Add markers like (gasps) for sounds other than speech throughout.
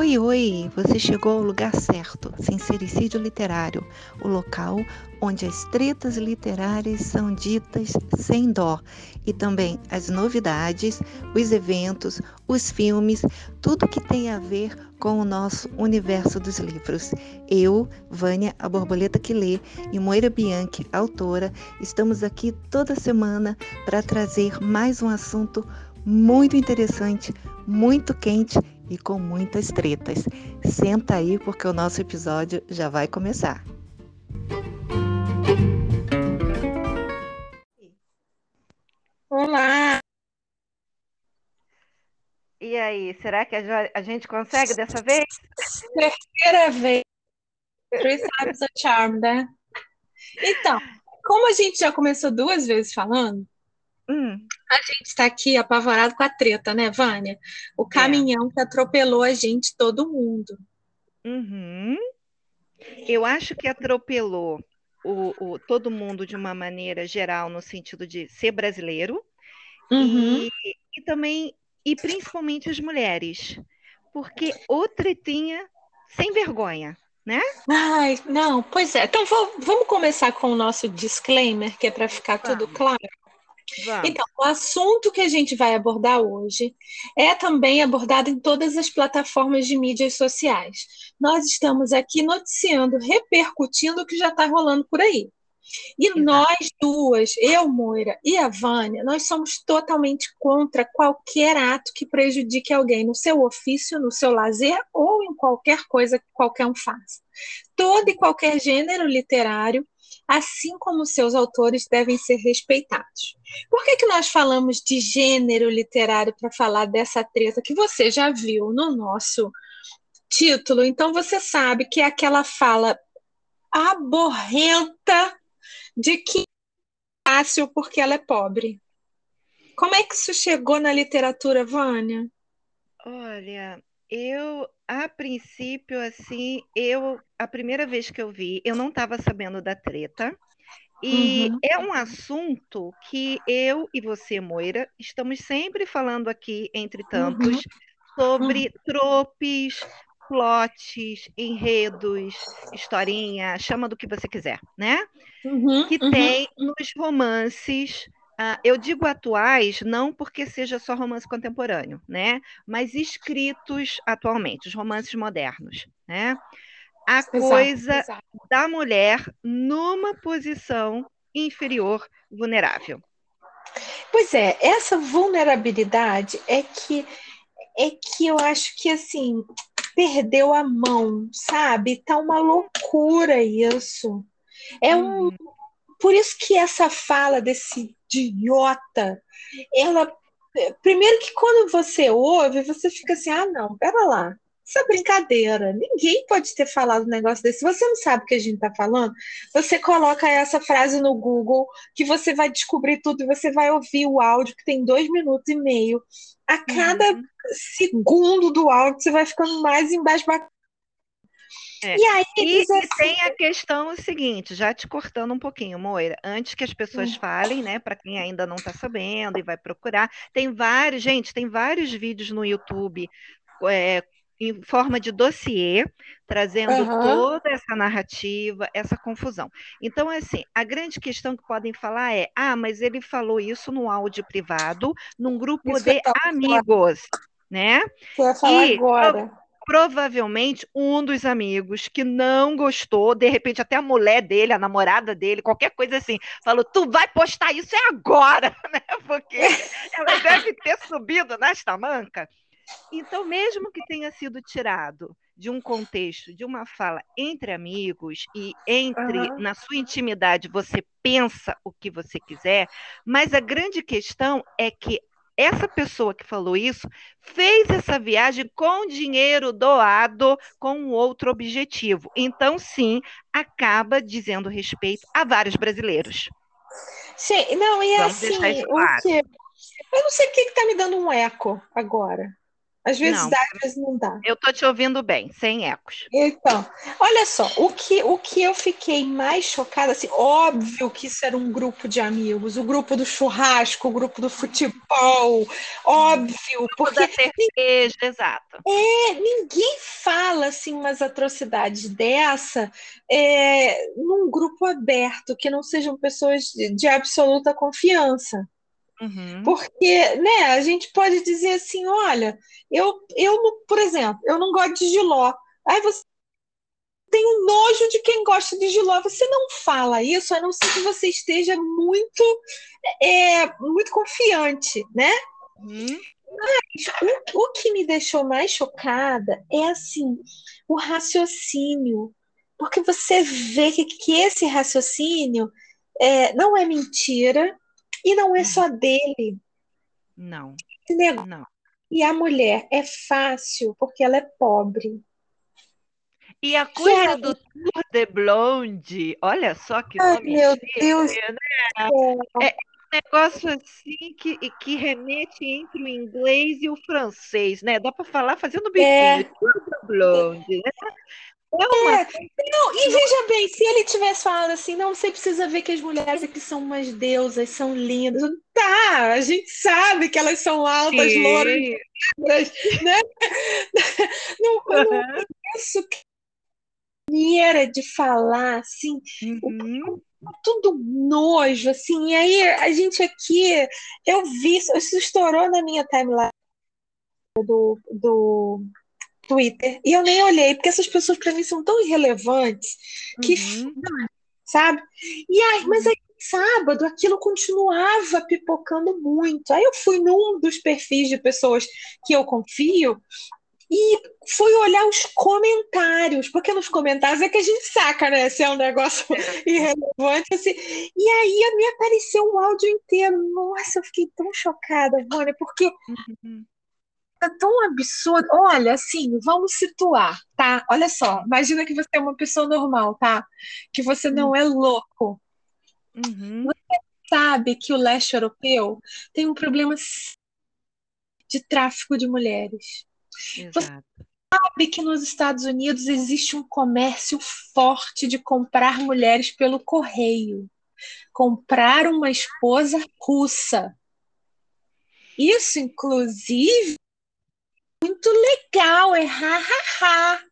Oi, oi! Você chegou ao lugar certo, Sincericídio Literário, o local onde as tretas literárias são ditas sem dó e também as novidades, os eventos, os filmes, tudo que tem a ver com o nosso universo dos livros. Eu, Vânia, a borboleta que lê, e Moira Bianchi, autora, estamos aqui toda semana para trazer mais um assunto muito interessante, muito quente e com muitas tretas. Senta aí porque o nosso episódio já vai começar. Olá! E aí, será que a gente consegue dessa (laughs) vez? Terceira vez. Three times a charm, né? Então, como a gente já começou duas vezes falando, hum. a gente está aqui apavorado com a treta, né, Vânia? O é. caminhão é. que atropelou a gente, todo mundo. Uhum. Eu acho que atropelou o, o, todo mundo de uma maneira geral, no sentido de ser brasileiro, uhum. e, e também, e principalmente as mulheres, porque o tretinha sem vergonha. Né? Ai, não, pois é. Então vamos começar com o nosso disclaimer, que é para ficar tudo claro. Vamos. Então, o assunto que a gente vai abordar hoje é também abordado em todas as plataformas de mídias sociais. Nós estamos aqui noticiando, repercutindo o que já está rolando por aí. E Exato. nós duas, eu, Moira e a Vânia, nós somos totalmente contra qualquer ato que prejudique alguém no seu ofício, no seu lazer ou em qualquer coisa que qualquer um faça. Todo e qualquer gênero literário assim como seus autores devem ser respeitados. Por que, que nós falamos de gênero literário para falar dessa treta que você já viu no nosso título? Então você sabe que é aquela fala aborrenta de que é fácil porque ela é pobre. Como é que isso chegou na literatura, Vânia? Olha, eu a princípio, assim, eu a primeira vez que eu vi, eu não estava sabendo da treta. E uhum. é um assunto que eu e você, Moira, estamos sempre falando aqui, entre tantos, uhum. sobre uhum. tropes, plots, enredos, historinha, chama do que você quiser, né? Uhum, que uhum. tem nos romances Uh, eu digo atuais não porque seja só romance contemporâneo, né? Mas escritos atualmente, os romances modernos, né? A exato, coisa exato. da mulher numa posição inferior, vulnerável. Pois é, essa vulnerabilidade é que é que eu acho que assim perdeu a mão, sabe? Tá uma loucura isso. É um hum. por isso que essa fala desse idiota. Ela. Primeiro que quando você ouve, você fica assim: ah, não, pera lá. Essa brincadeira. Ninguém pode ter falado um negócio desse. Se você não sabe o que a gente está falando, você coloca essa frase no Google, que você vai descobrir tudo e você vai ouvir o áudio, que tem dois minutos e meio. A cada uhum. segundo do áudio, você vai ficando mais embasbacado é. E aí e, assim... tem a questão seguinte, já te cortando um pouquinho, Moira, antes que as pessoas hum. falem, né, para quem ainda não está sabendo e vai procurar, tem vários, gente, tem vários vídeos no YouTube é, em forma de dossiê, trazendo uhum. toda essa narrativa, essa confusão. Então, assim, a grande questão que podem falar é: ah, mas ele falou isso no áudio privado, num grupo isso de amigos. Né? Você vai falar e, agora provavelmente um dos amigos que não gostou, de repente até a mulher dele, a namorada dele, qualquer coisa assim, falou: "Tu vai postar isso é agora", (laughs) né? Porque (laughs) ela deve ter subido nesta manca. Então, mesmo que tenha sido tirado de um contexto, de uma fala entre amigos e entre uhum. na sua intimidade você pensa o que você quiser, mas a grande questão é que essa pessoa que falou isso fez essa viagem com dinheiro doado com um outro objetivo. Então, sim, acaba dizendo respeito a vários brasileiros. Sim, não, e Vamos assim, claro. o que... eu não sei o que está me dando um eco agora. Às vezes não, dá, às vezes não dá. Eu tô te ouvindo bem, sem ecos. Então, olha só, o que, o que eu fiquei mais chocada, assim, óbvio que isso era um grupo de amigos, o grupo do churrasco, o grupo do futebol, óbvio, porque... Da cerveja, exato. É, ninguém fala, assim, umas atrocidades dessa é, num grupo aberto, que não sejam pessoas de, de absoluta confiança. Uhum. Porque, né, a gente pode dizer assim, olha, eu, eu, por exemplo, eu não gosto de giló. Aí você tem um nojo de quem gosta de giló. Você não fala isso, a não ser que você esteja muito, é, muito confiante, né? Uhum. Mas o, o que me deixou mais chocada é assim, o raciocínio. Porque você vê que, que esse raciocínio é, não é mentira, e não é só dele. Não. Não. E a mulher é fácil porque ela é pobre. E a coisa do Tour de Blonde, olha só que Ai, nome meu chique, Deus né? É, é um negócio assim que, que remete entre o inglês e o francês, né? Dá para falar fazendo biquinho, é. Tour de Blonde, né? É é, não, e veja bem, se ele tivesse falado assim, não, você precisa ver que as mulheres aqui são umas deusas, são lindas. Tá, a gente sabe que elas são altas, Sim. louras, né? (laughs) Não, eu não penso que maneira de falar, assim, uhum. tudo nojo, assim, e aí a gente aqui, eu vi, isso estourou na minha timeline do, do Twitter e eu nem olhei, porque essas pessoas para mim são tão irrelevantes que, uhum. sabe? E aí, mas aí, sábado, aquilo continuava pipocando muito. Aí eu fui num dos perfis de pessoas que eu confio e fui olhar os comentários, porque nos comentários é que a gente saca, né? Se é um negócio (laughs) irrelevante, assim. E aí me apareceu um áudio inteiro. Nossa, eu fiquei tão chocada, Vânia, porque uhum é tão absurdo. Olha, assim, vamos situar, tá? Olha só, imagina que você é uma pessoa normal, tá? Que você não é louco. Uhum. Você sabe que o leste europeu tem um problema de tráfico de mulheres. Exato. Você sabe que nos Estados Unidos existe um comércio forte de comprar mulheres pelo correio. Comprar uma esposa russa. Isso, inclusive, muito legal, é ha, ha, ha.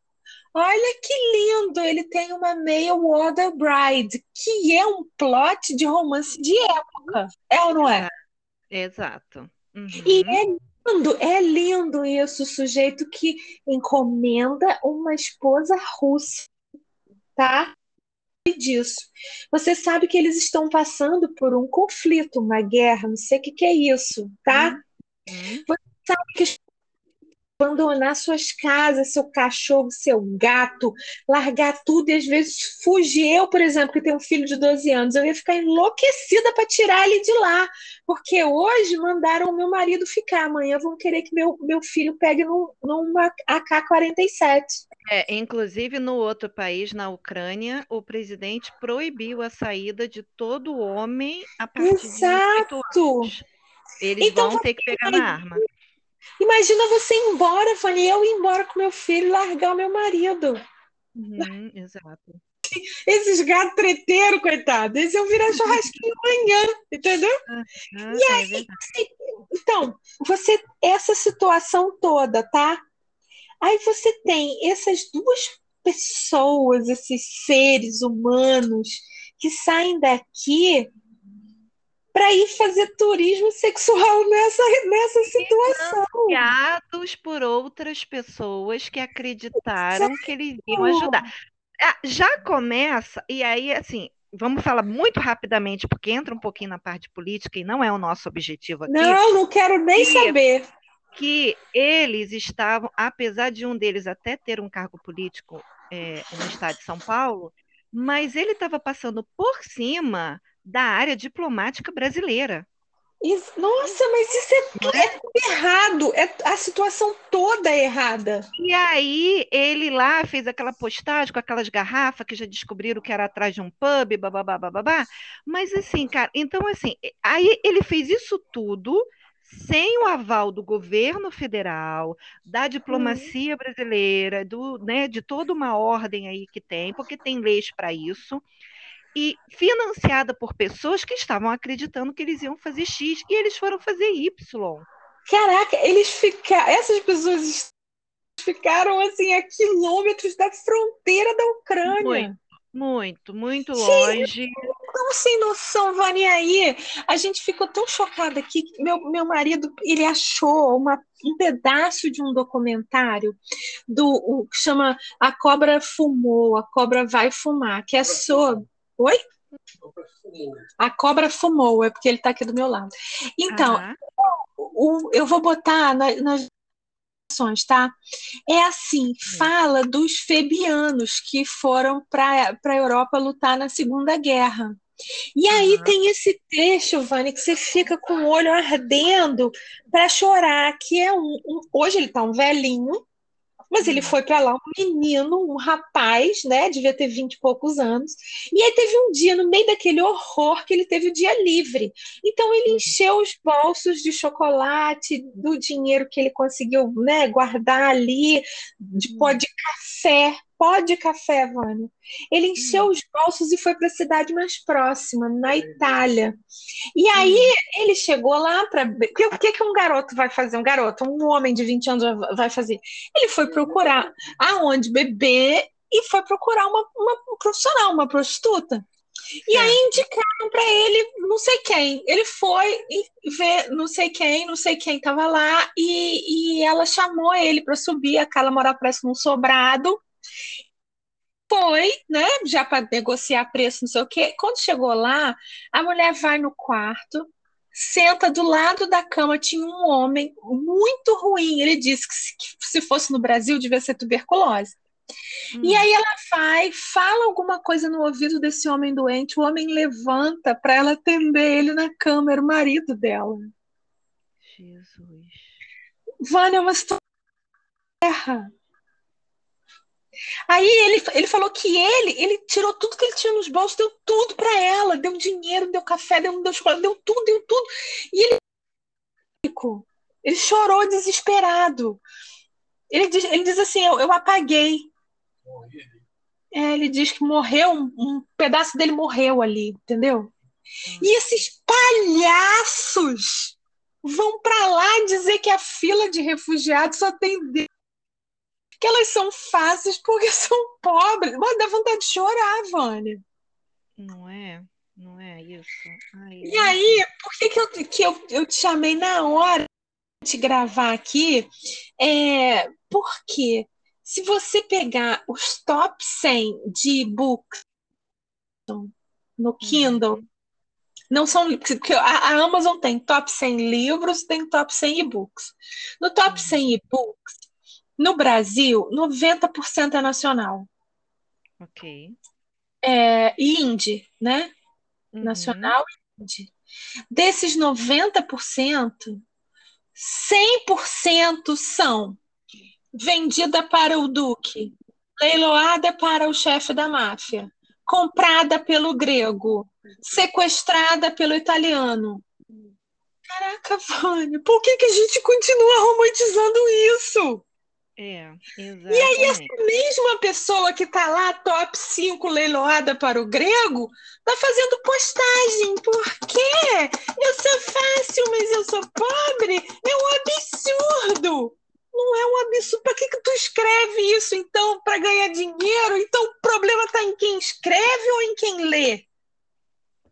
Olha que lindo, ele tem uma Mail Water Bride, que é um plot de romance de época. É ou não é? Exato. Uhum. E é lindo, é lindo isso, o sujeito que encomenda uma esposa russa, tá? disso. Você sabe que eles estão passando por um conflito, uma guerra, não sei o que, que é isso, tá? Uhum. Você sabe que abandonar suas casas, seu cachorro, seu gato, largar tudo e às vezes fugir. Eu, por exemplo, que tenho um filho de 12 anos, eu ia ficar enlouquecida para tirar ele de lá, porque hoje mandaram o meu marido ficar, amanhã vão querer que meu, meu filho pegue num, numa AK-47. É, inclusive, no outro país, na Ucrânia, o presidente proibiu a saída de todo homem a partir Exato. de 18 anos. Eles então, vão ter que pegar na arma. Imagina você ir embora, Fanny, eu ir embora com meu filho e largar o meu marido. Uhum, exato. Esses gatos treteiros, coitados, eles iam virar churrasquinho (laughs) amanhã, entendeu? Uhum, e é aí, é então, você, essa situação toda, tá? Aí você tem essas duas pessoas, esses seres humanos que saem daqui para ir fazer turismo sexual nessa, nessa situação. Financiados por outras pessoas que acreditaram que eles iam ajudar. Ah, já começa, e aí, assim, vamos falar muito rapidamente, porque entra um pouquinho na parte política e não é o nosso objetivo aqui. Não, não quero nem que, saber. Que eles estavam, apesar de um deles até ter um cargo político é, no estado de São Paulo, mas ele estava passando por cima da área diplomática brasileira. Isso, nossa, mas isso é, é, errado, é a situação toda é errada. E aí ele lá fez aquela postagem com aquelas garrafas que já descobriram que era atrás de um pub, babá, babá. Mas assim, cara, então assim, aí ele fez isso tudo sem o aval do governo federal, da diplomacia brasileira, do, né, de toda uma ordem aí que tem, porque tem leis para isso, e financiada por pessoas que estavam acreditando que eles iam fazer X e eles foram fazer Y. Caraca, eles ficaram. Essas pessoas ficaram assim a quilômetros da fronteira da Ucrânia. Muito, muito, muito longe. Tão sem noção, Vani, aí a gente ficou tão chocada aqui. Meu, meu marido, ele achou uma, um pedaço de um documentário do o, que chama A Cobra Fumou, A Cobra Vai Fumar, que é sobre... Oi? A cobra fumou, é porque ele está aqui do meu lado. Então, o, eu vou botar na, nas tá? É assim, fala dos febianos que foram para a Europa lutar na Segunda Guerra. E aí uhum. tem esse trecho, Vânia, que você fica com o olho ardendo para chorar, que é um, um, hoje ele está um velhinho, mas ele foi para lá, um menino, um rapaz, né? Devia ter vinte e poucos anos. E aí teve um dia, no meio daquele horror, que ele teve o dia livre. Então ele encheu os bolsos de chocolate, do dinheiro que ele conseguiu né, guardar ali, de pó de café, pó de café, Vânia. Ele encheu hum. os bolsos e foi para a cidade mais próxima, na Itália. E aí hum. ele chegou lá para. O que, que um garoto vai fazer? Um garoto, um homem de 20 anos vai fazer? Ele foi procurar aonde beber e foi procurar uma, uma um profissional, uma prostituta. E aí indicaram para ele não sei quem. Ele foi ver não sei quem, não sei quem estava lá, e, e ela chamou ele para subir. A Carla morava parece num sobrado foi, né, já para negociar preço, não sei o quê. Quando chegou lá, a mulher vai no quarto, senta do lado da cama, tinha um homem muito ruim. Ele disse que se, que se fosse no Brasil devia ser tuberculose. Hum. E aí ela vai, fala alguma coisa no ouvido desse homem doente, o homem levanta para ela atender ele na cama, era o marido dela. Jesus. Vânia, é uma situação Aí ele, ele falou que ele, ele tirou tudo que ele tinha nos bolsos, deu tudo para ela, deu dinheiro, deu café, deu, deu chocolate, deu tudo, deu tudo. E ele, ele chorou desesperado. Ele diz, ele diz assim: Eu, eu apaguei. É, ele diz que morreu, um, um, pedaço dele morreu ali, entendeu? E esses palhaços vão para lá dizer que a fila de refugiados só tem que elas são fáceis porque (laughs) são pobres. Mas dá vontade de chorar, Vânia. Não é? Não é isso? Ai, e aí, por que, que, eu, que eu, eu te chamei na hora de gravar aqui? É, porque se você pegar os top 100 de books no Kindle, uhum. não são porque a, a, Amazon tem top 100 livros, tem top 100 e-books. No top uhum. 100 e-books, no Brasil, 90% é nacional. Ok. É, e indie, né? Uhum. Nacional e indie. Desses 90%, 100% são vendida para o Duque, leiloada para o chefe da máfia, comprada pelo grego, sequestrada pelo italiano. Caraca, Vânia, por que, que a gente continua romantizando isso? É, exatamente. E aí, essa mesma pessoa que está lá, top 5 leiloada para o grego, está fazendo postagem. Por quê? Eu sou fácil, mas eu sou pobre? É um absurdo. Não é um absurdo. Para que, que tu escreve isso, então, para ganhar dinheiro? Então, o problema está em quem escreve ou em quem lê?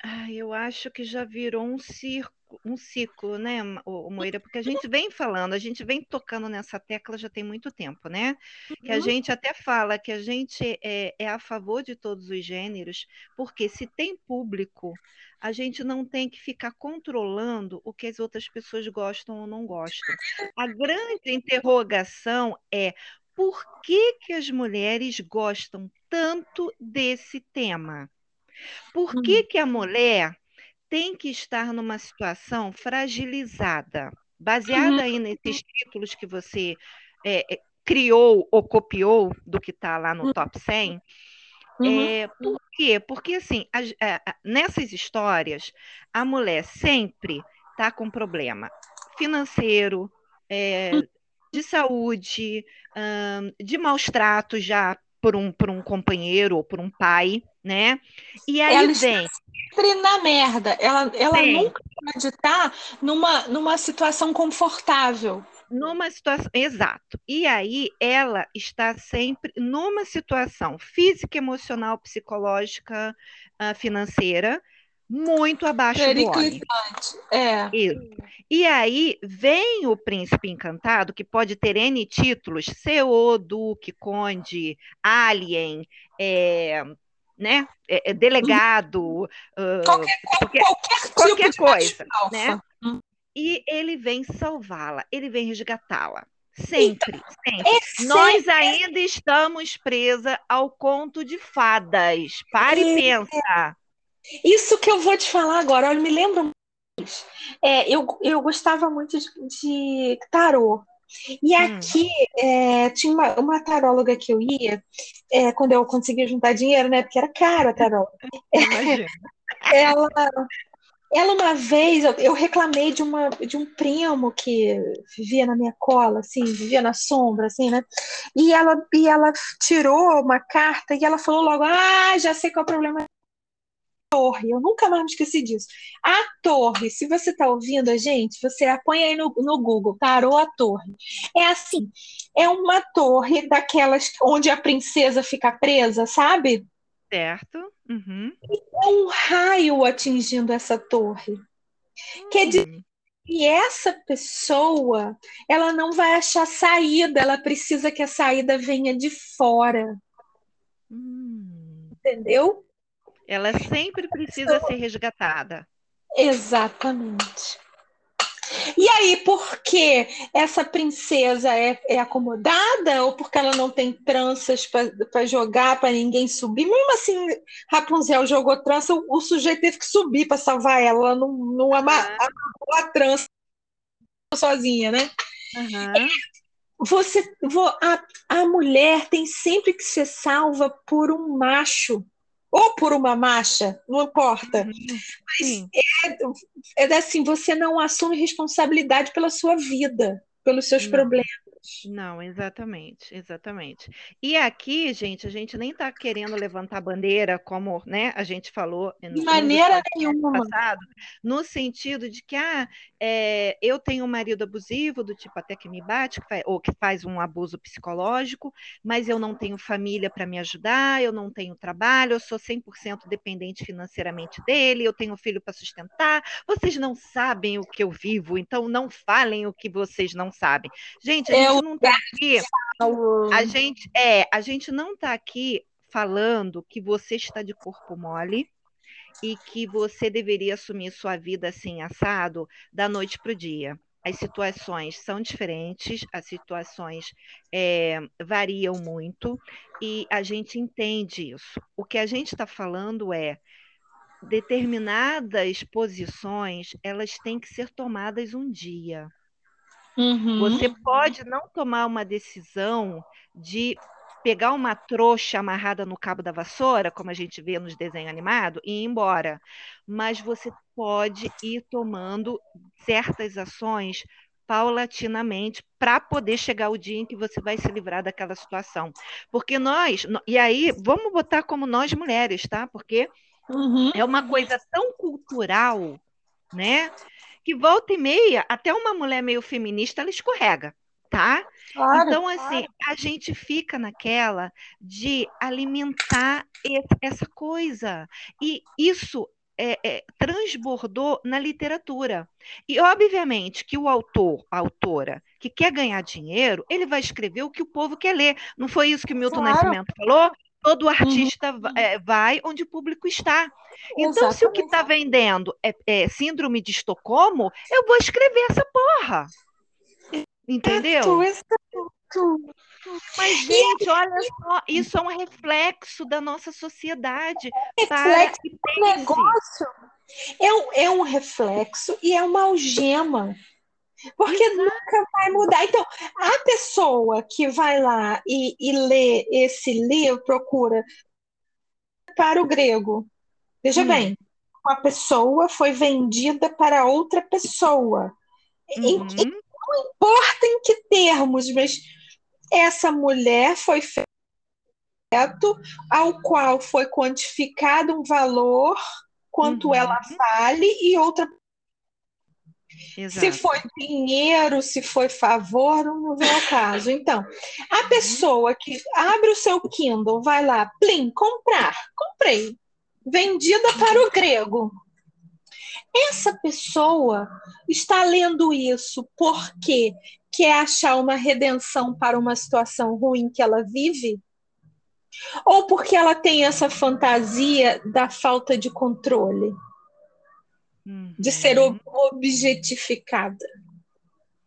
Ah, eu acho que já virou um circo um ciclo, né, o, Moira? Porque a gente vem falando, a gente vem tocando nessa tecla já tem muito tempo, né? Que a uhum. gente até fala que a gente é, é, a favor de todos os gêneros, porque se tem público, a gente não tem que ficar controlando o que as outras pessoas gostam ou não gostam. A grande interrogação é por que, que as mulheres gostam tanto desse tema? Por que, que a mulher tem que estar numa situação fragilizada, baseada uhum. aí nesses títulos que você é, criou ou copiou do que está lá no uhum. top 100. Uhum. É, por quê? Porque, assim, a, a, a, nessas histórias, a mulher sempre está com problema financeiro, é, de saúde, de maus tratos já por um, por um companheiro ou por um pai, né? E aí ela vem. sempre na merda. Ela, ela nunca pode estar numa, numa situação confortável. Numa situação, exato. E aí ela está sempre numa situação física, emocional, psicológica, uh, financeira, muito abaixo do homem. É. Isso. E aí vem o príncipe encantado, que pode ter N títulos, CEO, Duque, Conde, Alien, é, né? É, é delegado, qualquer, uh, qualquer, qualquer, qualquer tipo coisa. Né? Hum. E ele vem salvá-la, ele vem resgatá-la. Sempre, então, sempre. É Nós ainda estamos presa ao conto de fadas. Pare e pensa. Isso que eu vou te falar agora, olha, me lembro. É, eu, eu gostava muito de, de tarô. E hum. aqui é, tinha uma, uma taróloga que eu ia é, quando eu conseguia juntar dinheiro, né? Porque era caro a taróloga. (laughs) ela, ela uma vez, eu, eu, reclamei de, uma, de um primo que vivia na minha cola, assim, vivia na sombra, assim, né? E ela, e ela tirou uma carta e ela falou logo: Ah, já sei qual é o problema torre, eu nunca mais me esqueci disso. A torre, se você está ouvindo a gente, você põe aí no, no Google, tarô a torre. É assim, é uma torre daquelas onde a princesa fica presa, sabe? Certo. Uhum. é um raio atingindo essa torre. Hum. Quer dizer, e essa pessoa, ela não vai achar saída, ela precisa que a saída venha de fora. Hum. Entendeu? Ela sempre precisa ser resgatada. Exatamente. E aí, por que essa princesa é, é acomodada ou porque ela não tem tranças para jogar, para ninguém subir? Mesmo assim, Rapunzel jogou trança, o, o sujeito teve que subir para salvar ela, ela não, não amarrou a trança sozinha, né? Uhum. Você, a, a mulher tem sempre que ser salva por um macho ou por uma marcha, não importa. Uhum. Mas é, é assim, você não assume responsabilidade pela sua vida, pelos seus não. problemas. Não, exatamente, exatamente. E aqui, gente, a gente nem está querendo levantar bandeira, como né, a gente falou no, de maneira nenhuma. Passado, no sentido de que ah, é, eu tenho um marido abusivo, do tipo até que me bate, que faz, ou que faz um abuso psicológico, mas eu não tenho família para me ajudar, eu não tenho trabalho, eu sou 100% dependente financeiramente dele, eu tenho filho para sustentar. Vocês não sabem o que eu vivo, então não falem o que vocês não sabem. Gente, a é gente não está aqui. A gente, é, a gente não está aqui falando que você está de corpo mole e que você deveria assumir sua vida assim, assado, da noite para o dia. As situações são diferentes, as situações é, variam muito e a gente entende isso. O que a gente está falando é determinadas posições elas têm que ser tomadas um dia. Uhum. Você pode não tomar uma decisão de pegar uma trouxa amarrada no cabo da vassoura, como a gente vê nos desenhos animados, e ir embora. Mas você pode ir tomando certas ações paulatinamente para poder chegar o dia em que você vai se livrar daquela situação. Porque nós, e aí, vamos botar como nós mulheres, tá? Porque uhum. é uma coisa tão cultural, né? que volta e meia, até uma mulher meio feminista, ela escorrega, tá? Claro, então, assim, a gente fica naquela de alimentar essa coisa. E isso é, é, transbordou na literatura. E, obviamente, que o autor, a autora, que quer ganhar dinheiro, ele vai escrever o que o povo quer ler. Não foi isso que Milton claro. Nascimento falou? Todo artista uhum. é, vai onde o público está. Então, Exatamente. se o que está vendendo é, é, síndrome de Estocolmo, eu vou escrever essa porra. Entendeu? Mas, gente, olha só, isso é um reflexo da nossa sociedade. Reflexo do negócio. É um, é um reflexo e é uma algema. Porque Exato. nunca vai mudar. Então, a pessoa que vai lá e, e lê esse livro, procura para o grego. Veja hum. bem, uma pessoa foi vendida para outra pessoa. Uhum. Não importa em que termos, mas essa mulher foi feito ao qual foi quantificado um valor, quanto uhum. ela vale, e outra. Exato. Se foi dinheiro, se foi favor, não vem ao caso. Então, a uhum. pessoa que abre o seu Kindle, vai lá, plim, comprar, comprei, vendida para o grego. Essa pessoa está lendo isso porque quer achar uma redenção para uma situação ruim que ela vive? Ou porque ela tem essa fantasia da falta de controle, uhum. de ser ob objetificada?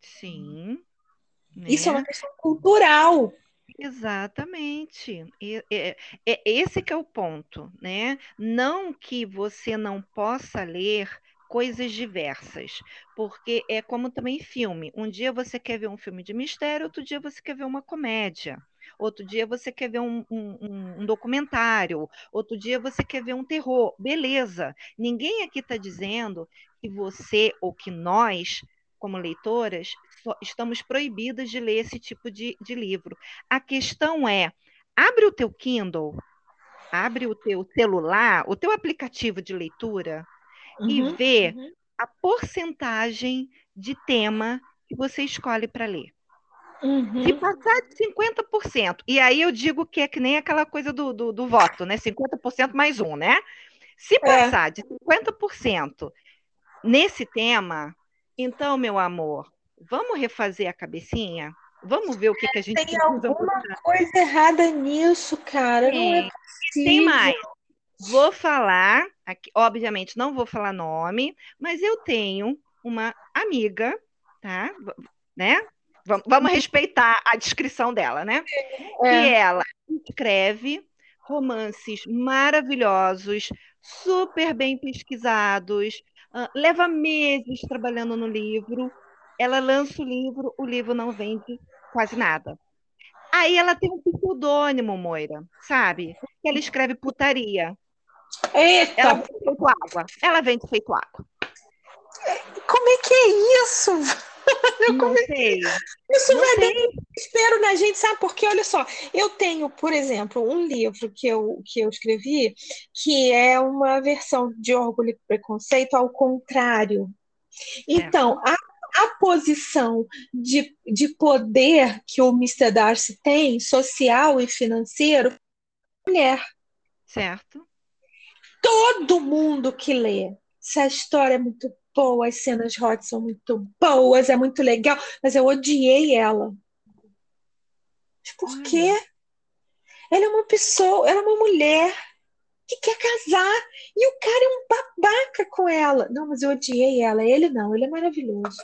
Sim. Né? Isso é uma questão cultural. Exatamente. E, é, é, esse que é o ponto, né? Não que você não possa ler coisas diversas, porque é como também filme. Um dia você quer ver um filme de mistério, outro dia você quer ver uma comédia. Outro dia você quer ver um, um, um documentário, outro dia você quer ver um terror. Beleza. Ninguém aqui está dizendo que você ou que nós, como leitoras, estamos proibidas de ler esse tipo de, de livro. A questão é: abre o teu Kindle, abre o teu celular, o teu aplicativo de leitura uhum, e vê uhum. a porcentagem de tema que você escolhe para ler. Uhum. Se passar de 50%, e aí eu digo que é que nem aquela coisa do, do, do voto, né? 50% mais um, né? Se é. passar é. de 50% nesse tema, então, meu amor, vamos refazer a cabecinha? Vamos ver o que, que a gente tem alguma mudar. coisa errada nisso, cara. Tem. Não é possível. Tem mais. Vou falar, aqui, obviamente não vou falar nome, mas eu tenho uma amiga, tá? Né? Vamos, vamos respeitar a descrição dela, né? É. E ela escreve romances maravilhosos, super bem pesquisados, leva meses trabalhando no livro. Ela lança o livro, o livro não vende quase nada. Aí ela tem um pseudônimo, Moira, sabe? Que ela escreve putaria. Eita! Ela vende feito água. Ela vende feito água. Como é que é isso? (laughs) Eu não sei. Isso não vai sei. dar desespero na gente, sabe? Porque, olha só, eu tenho, por exemplo, um livro que eu, que eu escrevi que é uma versão de Orgulho e Preconceito ao contrário. Então, a, a posição de, de poder que o Mr. Darcy tem, social e financeiro, mulher. Certo todo mundo que lê. Essa história é muito boa, as cenas hot são muito boas, é muito legal, mas eu odiei ela. Mas por quê? Ela é uma pessoa, ela é uma mulher que quer casar e o cara é um babaca com ela. Não, mas eu odiei ela. Ele não, ele é maravilhoso.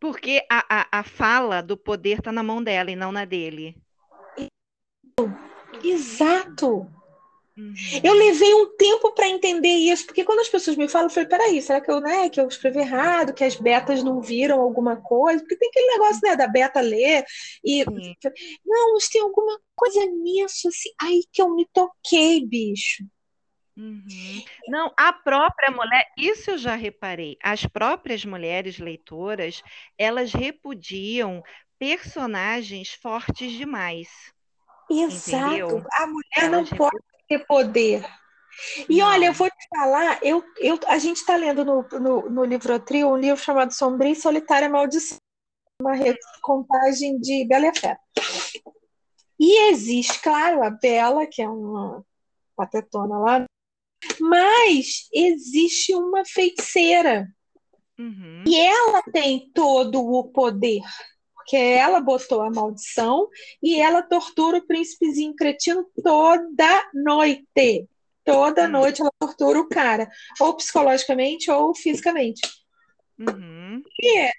Porque a, a, a fala do poder está na mão dela e não na dele. Exato. Uhum. Eu levei um tempo para entender isso, porque quando as pessoas me falam, eu falei, peraí, será que eu, né, que eu escrevi errado, que as betas não viram alguma coisa? Porque tem aquele negócio né, da beta ler e. Sim. Não, mas tem alguma coisa nisso, assim, aí que eu me toquei, bicho. Uhum. Não, a própria mulher, isso eu já reparei, as próprias mulheres leitoras, elas repudiam personagens fortes demais. Exato. Entendeu? A mulher elas não pode ter poder. E olha, eu vou te falar, eu, eu, a gente está lendo no, no, no livro Trio um livro chamado Sombria e Solitária Maldição, uma recontagem de Bela e Fera. E existe, claro, a Bela, que é uma patetona lá, mas existe uma feiticeira. Uhum. E ela tem todo o poder porque ela botou a maldição e ela tortura o príncipezinho cretino toda noite. Toda hum. noite ela tortura o cara, ou psicologicamente ou fisicamente. Uhum. E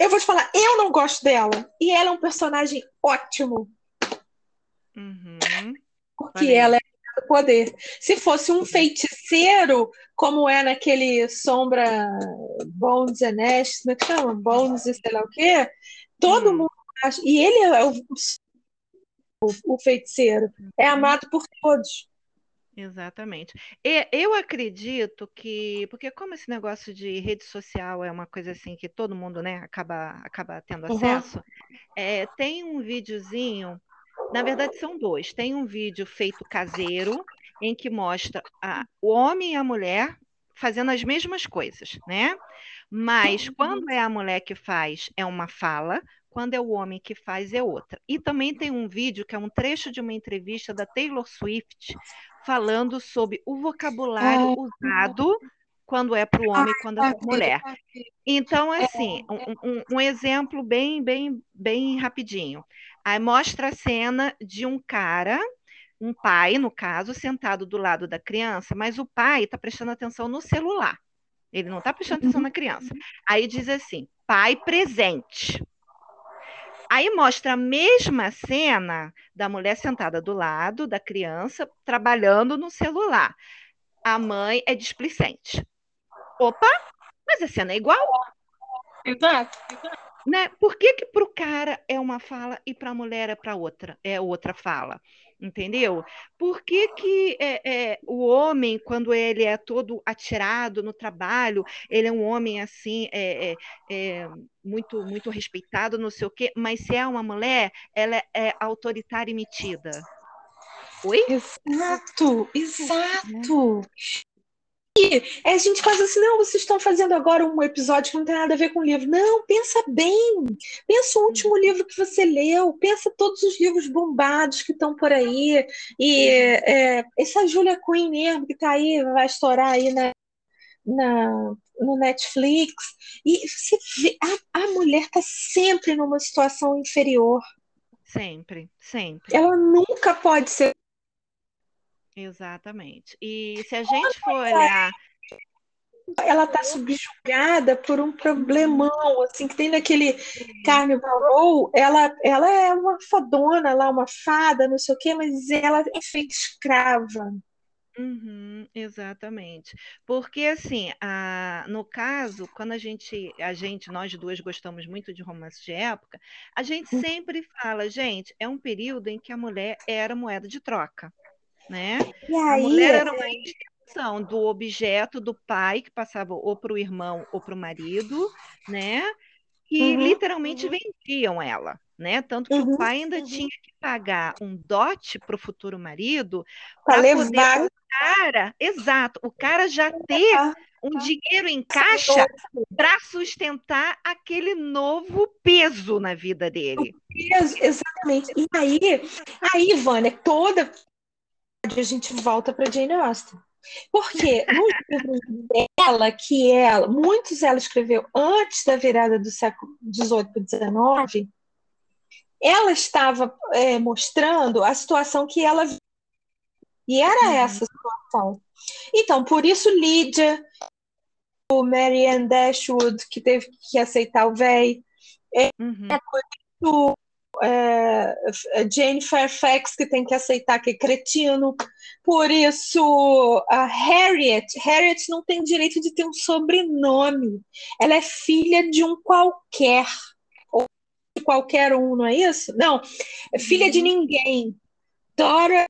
eu vou te falar, eu não gosto dela. E ela é um personagem ótimo. Uhum. Porque Valeu. ela é do poder. Se fosse um feiticeiro, como é naquele Sombra Bones and Ash, como é que chama? Bones e sei lá o quê, Todo hum. mundo acha. E ele é o, o, o feiticeiro. É amado por todos. Exatamente. Eu acredito que, porque como esse negócio de rede social é uma coisa assim que todo mundo, né, acaba, acaba tendo Uhum. acesso, é, tem um videozinho, na verdade são dois. Tem um vídeo feito caseiro em que mostra a- o homem e a mulher fazendo as mesmas coisas, né? Mas quando é a mulher que faz, é uma fala, quando é o homem que faz, é outra. E também tem um vídeo que é um trecho de uma entrevista da Taylor Swift falando sobre o vocabulário usado quando é para o homem e quando é para a mulher. Então, assim, um, um- um exemplo bem, bem, bem rapidinho. Aí mostra a cena de um cara, um pai, no caso, sentado do lado da criança, mas o pai está prestando atenção no celular. Ele não está prestando atenção na criança. Aí diz assim: pai presente. Aí mostra a mesma cena da mulher sentada do lado da criança, trabalhando no celular. A mãe é displicente. Opa, mas a cena é igual, Exato. né? Por que que para o cara é uma fala e para a mulher é para outra, é outra fala? Entendeu? Por que que é, é, o homem, quando ele é todo atirado no trabalho, ele é um homem assim, é, é, é, muito, muito respeitado, não sei o quê, mas se é uma mulher, ela é autoritária e metida. Oi? Exato, exato. E a gente faz assim, não, vocês estão fazendo agora um episódio que não tem nada a ver com o livro. Não, pensa bem. Pensa o último livro que você leu. Pensa todos os livros bombados que estão por aí. E é, essa Julia Quinn mesmo, que está aí, vai estourar aí na, na, no Netflix. E você vê, a, a mulher está sempre numa situação inferior. Sempre, sempre. Ela nunca pode ser Exatamente. E se a gente for olhar. ela está subjugada por um problemão, assim, que tem naquele Carnival Row, ela, ela é uma fadona lá, uma fada, não sei o quê, mas ela é feita escrava. Uhum, exatamente. Porque assim, a, no caso, quando a gente, a gente, nós duas gostamos muito de romance de época, a gente sempre fala, gente, é um período em que a mulher era moeda de troca, né? E A aí, mulher era uma extensão do objeto do pai que passava ou para o irmão ou para o marido, né? E Uhum. literalmente vendiam ela, né? Tanto que Uhum. o pai ainda tinha que pagar um dote para o futuro marido para levar o cara, exato, o cara já ter um dinheiro em caixa para sustentar aquele novo peso na vida dele. Ex- Exatamente. E aí, aí, Vânia, toda a gente volta para Jane Austen. Porque nos livros dela, que ela, muitos ela escreveu antes da virada do século XVIII para XIX, ela estava é, mostrando a situação que ela. E era Uhum. essa situação. Então, por isso, Lídia, o Marianne Dashwood, que teve que aceitar o véi, Uhum. O é, Jane Fairfax, que tem que aceitar que é cretino. Por isso, a Harriet. Harriet não tem direito de ter um sobrenome. Ela é filha de um qualquer. Ou de qualquer um, não é isso? Não, é filha de ninguém. Dora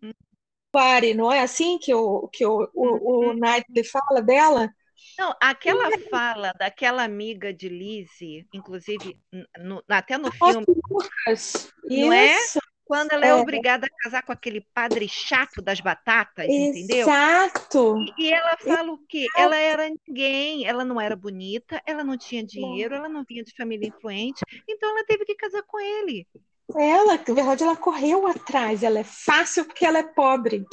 Body, não é assim que o, que o, o, o Knightley fala dela? Não, aquela fala daquela amiga de Lizzie, inclusive no- até no filme, Lucas. Não é? Isso. quando ela é É. obrigada a casar com aquele padre chato das batatas, entendeu? Exato. E ela fala o quê? Ela era ninguém, ela não era bonita, ela não tinha dinheiro, ela não vinha de família influente, então ela teve que casar com ele. Ela, na verdade, ela correu atrás. Ela é fácil porque ela é pobre.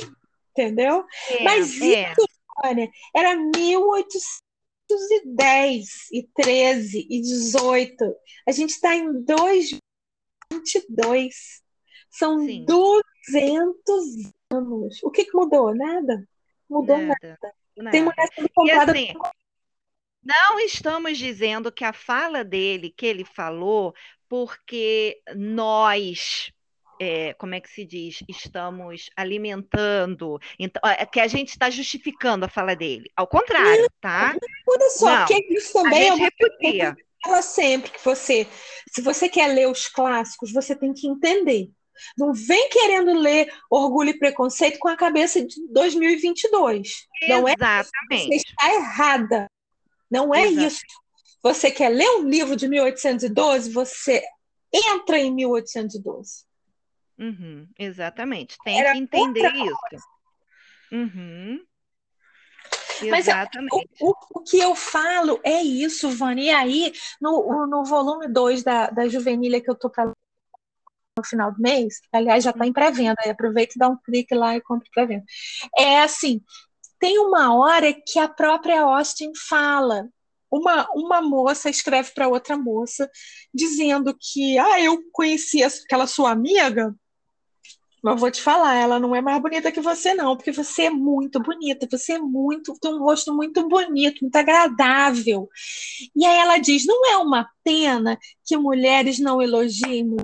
Entendeu? É, Mas é, isso, Vânia, era 1810 e 13 e 18. A gente está em 2022. São Sim. 200 anos. O que, que mudou? Nada. Mudou nada. nada, Tem nada. mulher sendo comprada assim, não estamos dizendo que a fala dele, que ele falou, porque nós, é, como é que se diz, estamos alimentando, então, é, que a gente está justificando a fala dele. Ao contrário, tá? (laughs) Olha só, Não, porque isso A também é gente repudia. fala sempre que você, se você quer ler os clássicos, você tem que entender. Não vem querendo ler Orgulho e Preconceito com a cabeça de 2022. Não é Você está errada. Não é Exato. isso. Você quer ler um livro de 1812, você entra em 1812. Uhum, exatamente. Tem Era que entender isso. Uhum. Mas o, o, o, que eu falo é isso, Vani. E aí, no, no volume 2 da, da Juvenília que eu estou falando no final do mês, aliás, já está em pré-venda, aproveita e dá um clique lá e compra pré-venda. É assim, tem uma hora que a própria Austin fala, uma, uma moça escreve para outra moça, dizendo que, ah, eu conheci aquela sua amiga, mas vou te falar, ela não é mais bonita que você, não, porque você é muito bonita, você é muito, tem um rosto muito bonito, muito agradável. E aí ela diz: não é uma pena que mulheres não elogiem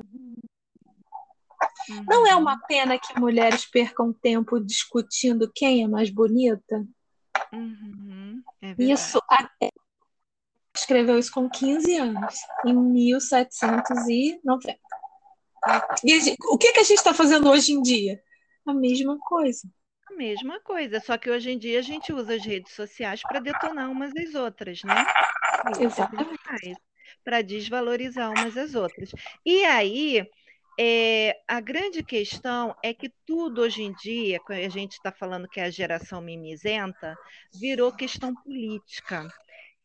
não é uma pena que mulheres percam tempo discutindo quem é mais bonita? Uhum, é isso escreveu isso com 15 anos, em 1790. E o que, que a gente está fazendo hoje em dia? A mesma coisa. A mesma coisa, só que hoje em dia a gente usa as redes sociais para detonar umas às outras, né? Exatamente. Para desvalorizar umas às outras. E aí, é, a grande questão é que tudo hoje em dia, a gente está falando que é a geração mimizenta, virou questão política.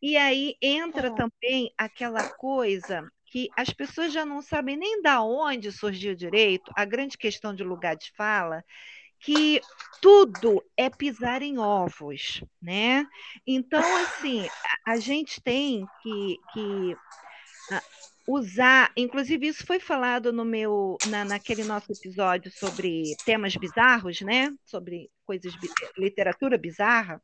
E aí entra é. também aquela coisa que as pessoas já não sabem nem da onde surgiu direito, a grande questão de lugar de fala, que tudo é pisar em ovos, né? Então, assim, a, gente tem que, que usar, inclusive isso foi falado no meu, na, naquele nosso episódio sobre temas bizarros, né? Sobre coisas, literatura bizarra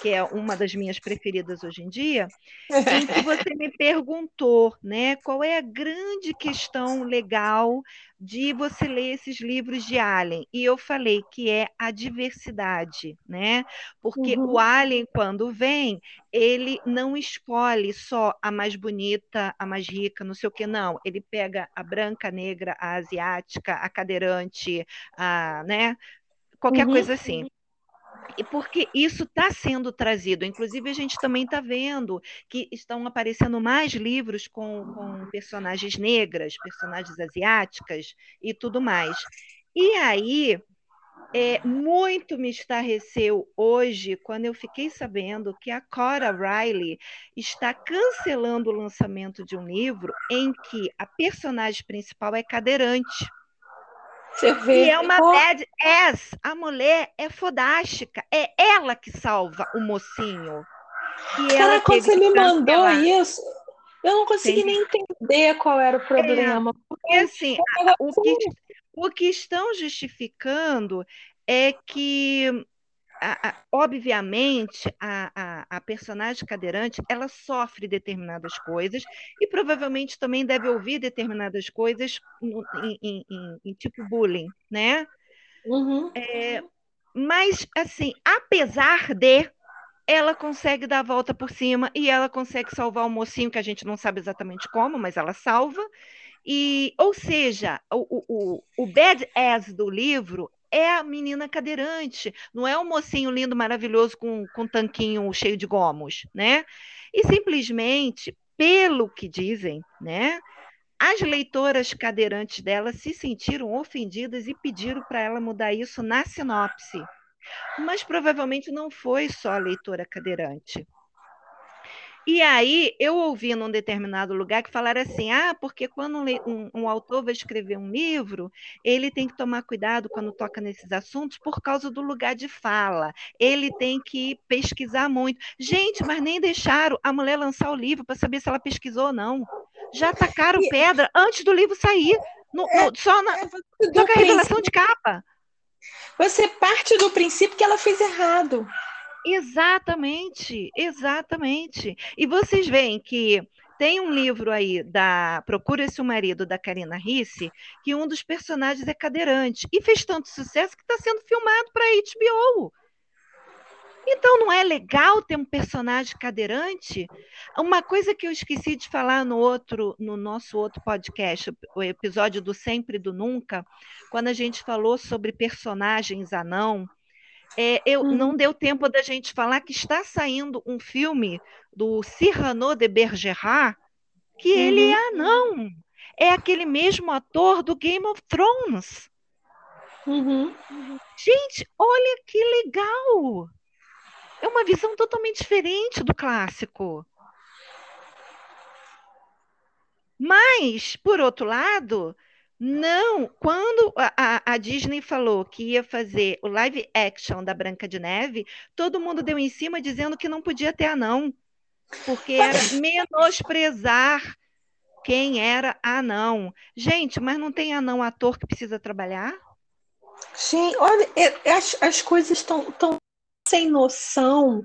que é uma das minhas preferidas hoje em dia, (laughs) em que você me perguntou, né, qual é a grande questão legal de você ler esses livros de Alien? E eu falei que é a diversidade, né? Porque uhum. o Alien, quando vem, ele não escolhe só a mais bonita, a mais rica, não sei o que, não. Ele pega a branca, a negra, a asiática, a cadeirante, a, né? Qualquer uhum. coisa assim porque isso está sendo trazido. Inclusive, a gente também está vendo que estão aparecendo mais livros com, com personagens negras, personagens asiáticas e tudo mais. E aí, é, muito me estarreceu hoje quando eu fiquei sabendo que a Cora Riley está cancelando o lançamento de um livro em que a personagem principal é cadeirante. Você vê. E é uma oh. bad ass. A mulher é fodástica. É ela que salva o mocinho. Cara, quando você me mandou isso, eu não consegui nem entender qual era o problema. É, porque, assim, o que, o que estão justificando é que a, a, obviamente, a, a, personagem cadeirante ela sofre determinadas coisas e provavelmente também deve ouvir determinadas coisas no, em, em, em, tipo bullying, né? Uhum. É, mas, assim, apesar de, ela consegue dar a volta por cima e ela consegue salvar o mocinho, que a gente não sabe exatamente como, mas ela salva. E, ou seja, o, o, o bad ass do livro é a menina cadeirante, não é o mocinho lindo, maravilhoso com, com um tanquinho cheio de gomos, né? E simplesmente, pelo que dizem, né? As leitoras cadeirantes dela se sentiram ofendidas e pediram para ela mudar isso na sinopse. Mas provavelmente não foi só a leitora cadeirante. E aí eu ouvi num determinado lugar que falaram assim: ah, porque quando um, um, autor vai escrever um livro, ele tem que tomar cuidado quando toca nesses assuntos por causa do lugar de fala. Ele tem que pesquisar muito. Gente, mas nem deixaram a mulher lançar o livro para saber se ela pesquisou ou não. Já tacaram pedra antes do livro sair, no, no, é, só, na, é, só com a revelação de capa. Você parte do princípio que ela fez errado. Exatamente, exatamente. E vocês veem que tem um livro aí da Procura-se o Marido, da Karina Risse, que um dos personagens é cadeirante. E fez tanto sucesso que está sendo filmado para HBO. Então não é legal ter um personagem cadeirante? Uma coisa que eu esqueci de falar no outro, no nosso outro podcast, o episódio do Sempre e do Nunca, quando a gente falou sobre personagens anão, é, eu, uhum. não deu tempo da gente falar que está saindo um filme do Cyrano de Bergerac, que uhum. ele é anão. É aquele mesmo ator do Game of Thrones. Uhum. Gente, olha que legal! É uma visão totalmente diferente do clássico. Mas, por outro lado, não. Quando a, a, Disney falou que ia fazer o live action da Branca de Neve, todo mundo deu em cima dizendo que não podia ter anão, porque era menosprezar quem era anão. Gente, mas não tem anão ator que precisa trabalhar? Sim, olha, as, as coisas estão tão sem noção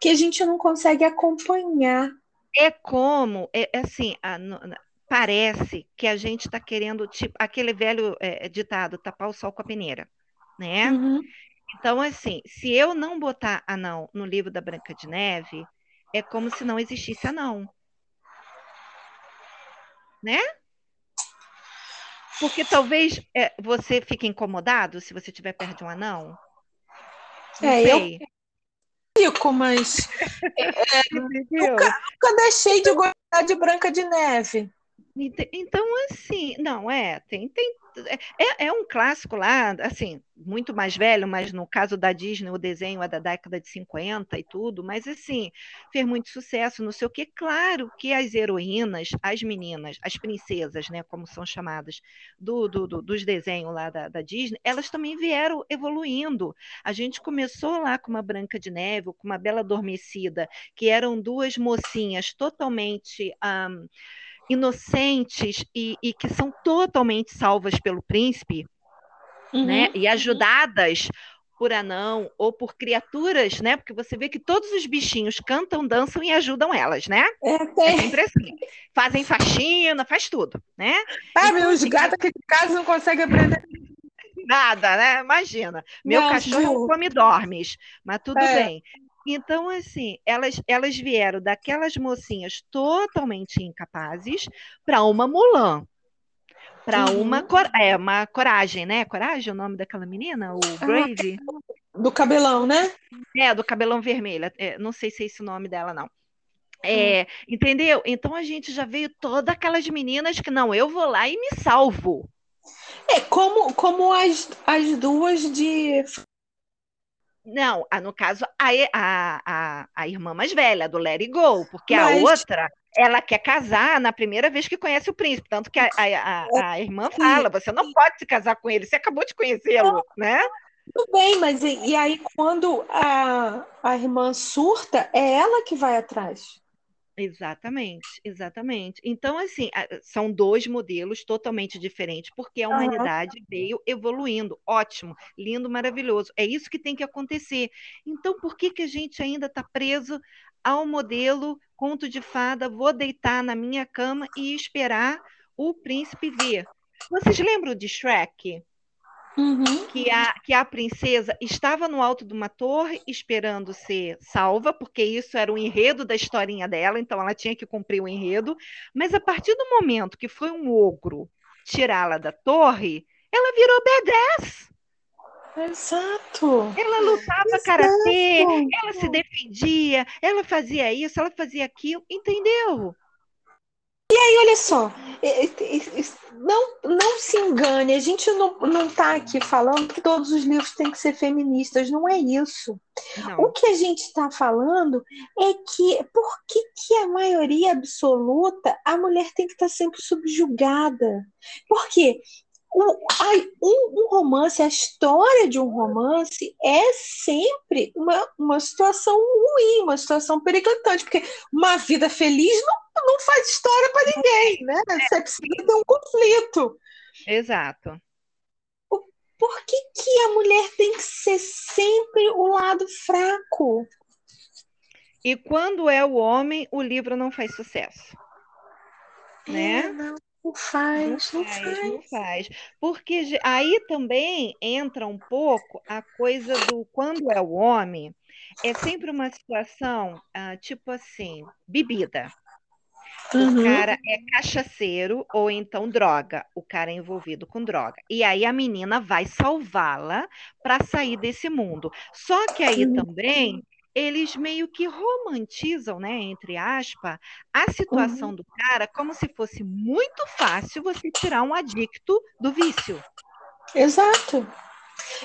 que a gente não consegue acompanhar. É como, é, é assim, a, parece que a gente está querendo, tipo, aquele velho é, ditado, tapar o sol com a peneira, né? Uhum. Então, assim, se eu não botar anão no livro da Branca de Neve, é como se não existisse anão. Né? Porque talvez é, você fique incomodado se você estiver perto de um anão. Não é, sei. eu fico, mas (laughs) é, é nunca, nunca deixei de gostar de Branca de Neve. Então, assim, não, é, tem, tem, é, é um clássico lá, assim, muito mais velho, mas no caso da Disney, o desenho é da década de 50 e tudo, mas assim, fez muito sucesso, não sei o quê. Claro que as heroínas, as meninas, as princesas, né, como são chamadas, do, do, do dos desenhos lá da, da, Disney, elas também vieram evoluindo. A gente começou lá com uma Branca de Neve, com uma Bela Adormecida, que eram duas mocinhas totalmente. Um, inocentes e, e que são totalmente salvas pelo príncipe, uhum. né? E ajudadas por anão ou por criaturas, né? Porque você vê que todos os bichinhos cantam, dançam e ajudam elas, né? É, tem. é sempre assim. Fazem faxina, faz tudo, né? Ah, então, meus assim, gatos aqui em casa não conseguem aprender nada, né? Imagina. Meu não, cachorro come dormes, mas tudo é. bem. Então, assim, elas, elas vieram daquelas mocinhas totalmente incapazes para uma Mulan. Para uhum. uma, é, uma coragem, né? Coragem é o nome daquela menina? O ah, Brave? do cabelão, né? É, do cabelão vermelho. É, não sei se é esse o nome dela, não. É, hum. Entendeu? Então a gente já veio todas aquelas meninas que não, eu vou lá e me salvo. É como, como as, as duas de não, no caso, a, a, a, a, irmã mais velha, do It Go, porque Mas... a outra, ela quer casar na primeira vez que conhece o príncipe, tanto que a, a, a irmã fala, você não pode se casar com ele, você acabou de conhecê-lo, né? Tudo bem, mas e, e, aí quando a, a irmã surta, é ela que vai atrás. Exatamente, exatamente. Então, assim, são dois modelos totalmente diferentes, porque a humanidade uhum. veio evoluindo. Ótimo, lindo, maravilhoso. É isso que tem que acontecer. Então, por que, que a gente ainda está preso ao modelo conto de fada, vou deitar na minha cama e esperar o príncipe vir? Vocês lembram de Shrek? Uhum. Que, a, que a princesa estava no alto de uma torre esperando ser salva, porque isso era o enredo da historinha dela, então ela tinha que cumprir o enredo. Mas a partir do momento que foi um ogro tirá-la da torre, ela virou B10. Exato. Ela lutava karatê, ela se defendia, ela fazia isso, ela fazia aquilo, entendeu? E aí, olha só, não, não se engane, a gente não está aqui falando que todos os livros têm que ser feministas, não é isso. Não. O que a gente está falando é que por que, que a maioria absoluta a mulher tem que estar tá sempre subjugada? Por quê? Um, um, romance, a história de um romance é sempre uma, uma situação ruim, uma situação periclitante, porque uma vida feliz não, não faz história para ninguém, né? Você precisa ter um conflito. Exato. Por que, que a mulher tem que ser sempre o lado fraco? E quando é o homem, o livro não faz sucesso. É, né? não Não faz, não, não faz, faz, não faz. Porque aí também entra um pouco a coisa do quando é o homem, é sempre uma situação ah, tipo assim, bebida. Uhum. O cara é cachaceiro ou então droga. O cara é envolvido com droga. E aí a menina vai salvá-la para sair desse mundo. Só que aí uhum. também eles meio que romantizam, né, entre aspas, a situação uhum. do cara como se fosse muito fácil você tirar um adicto do vício. Exato.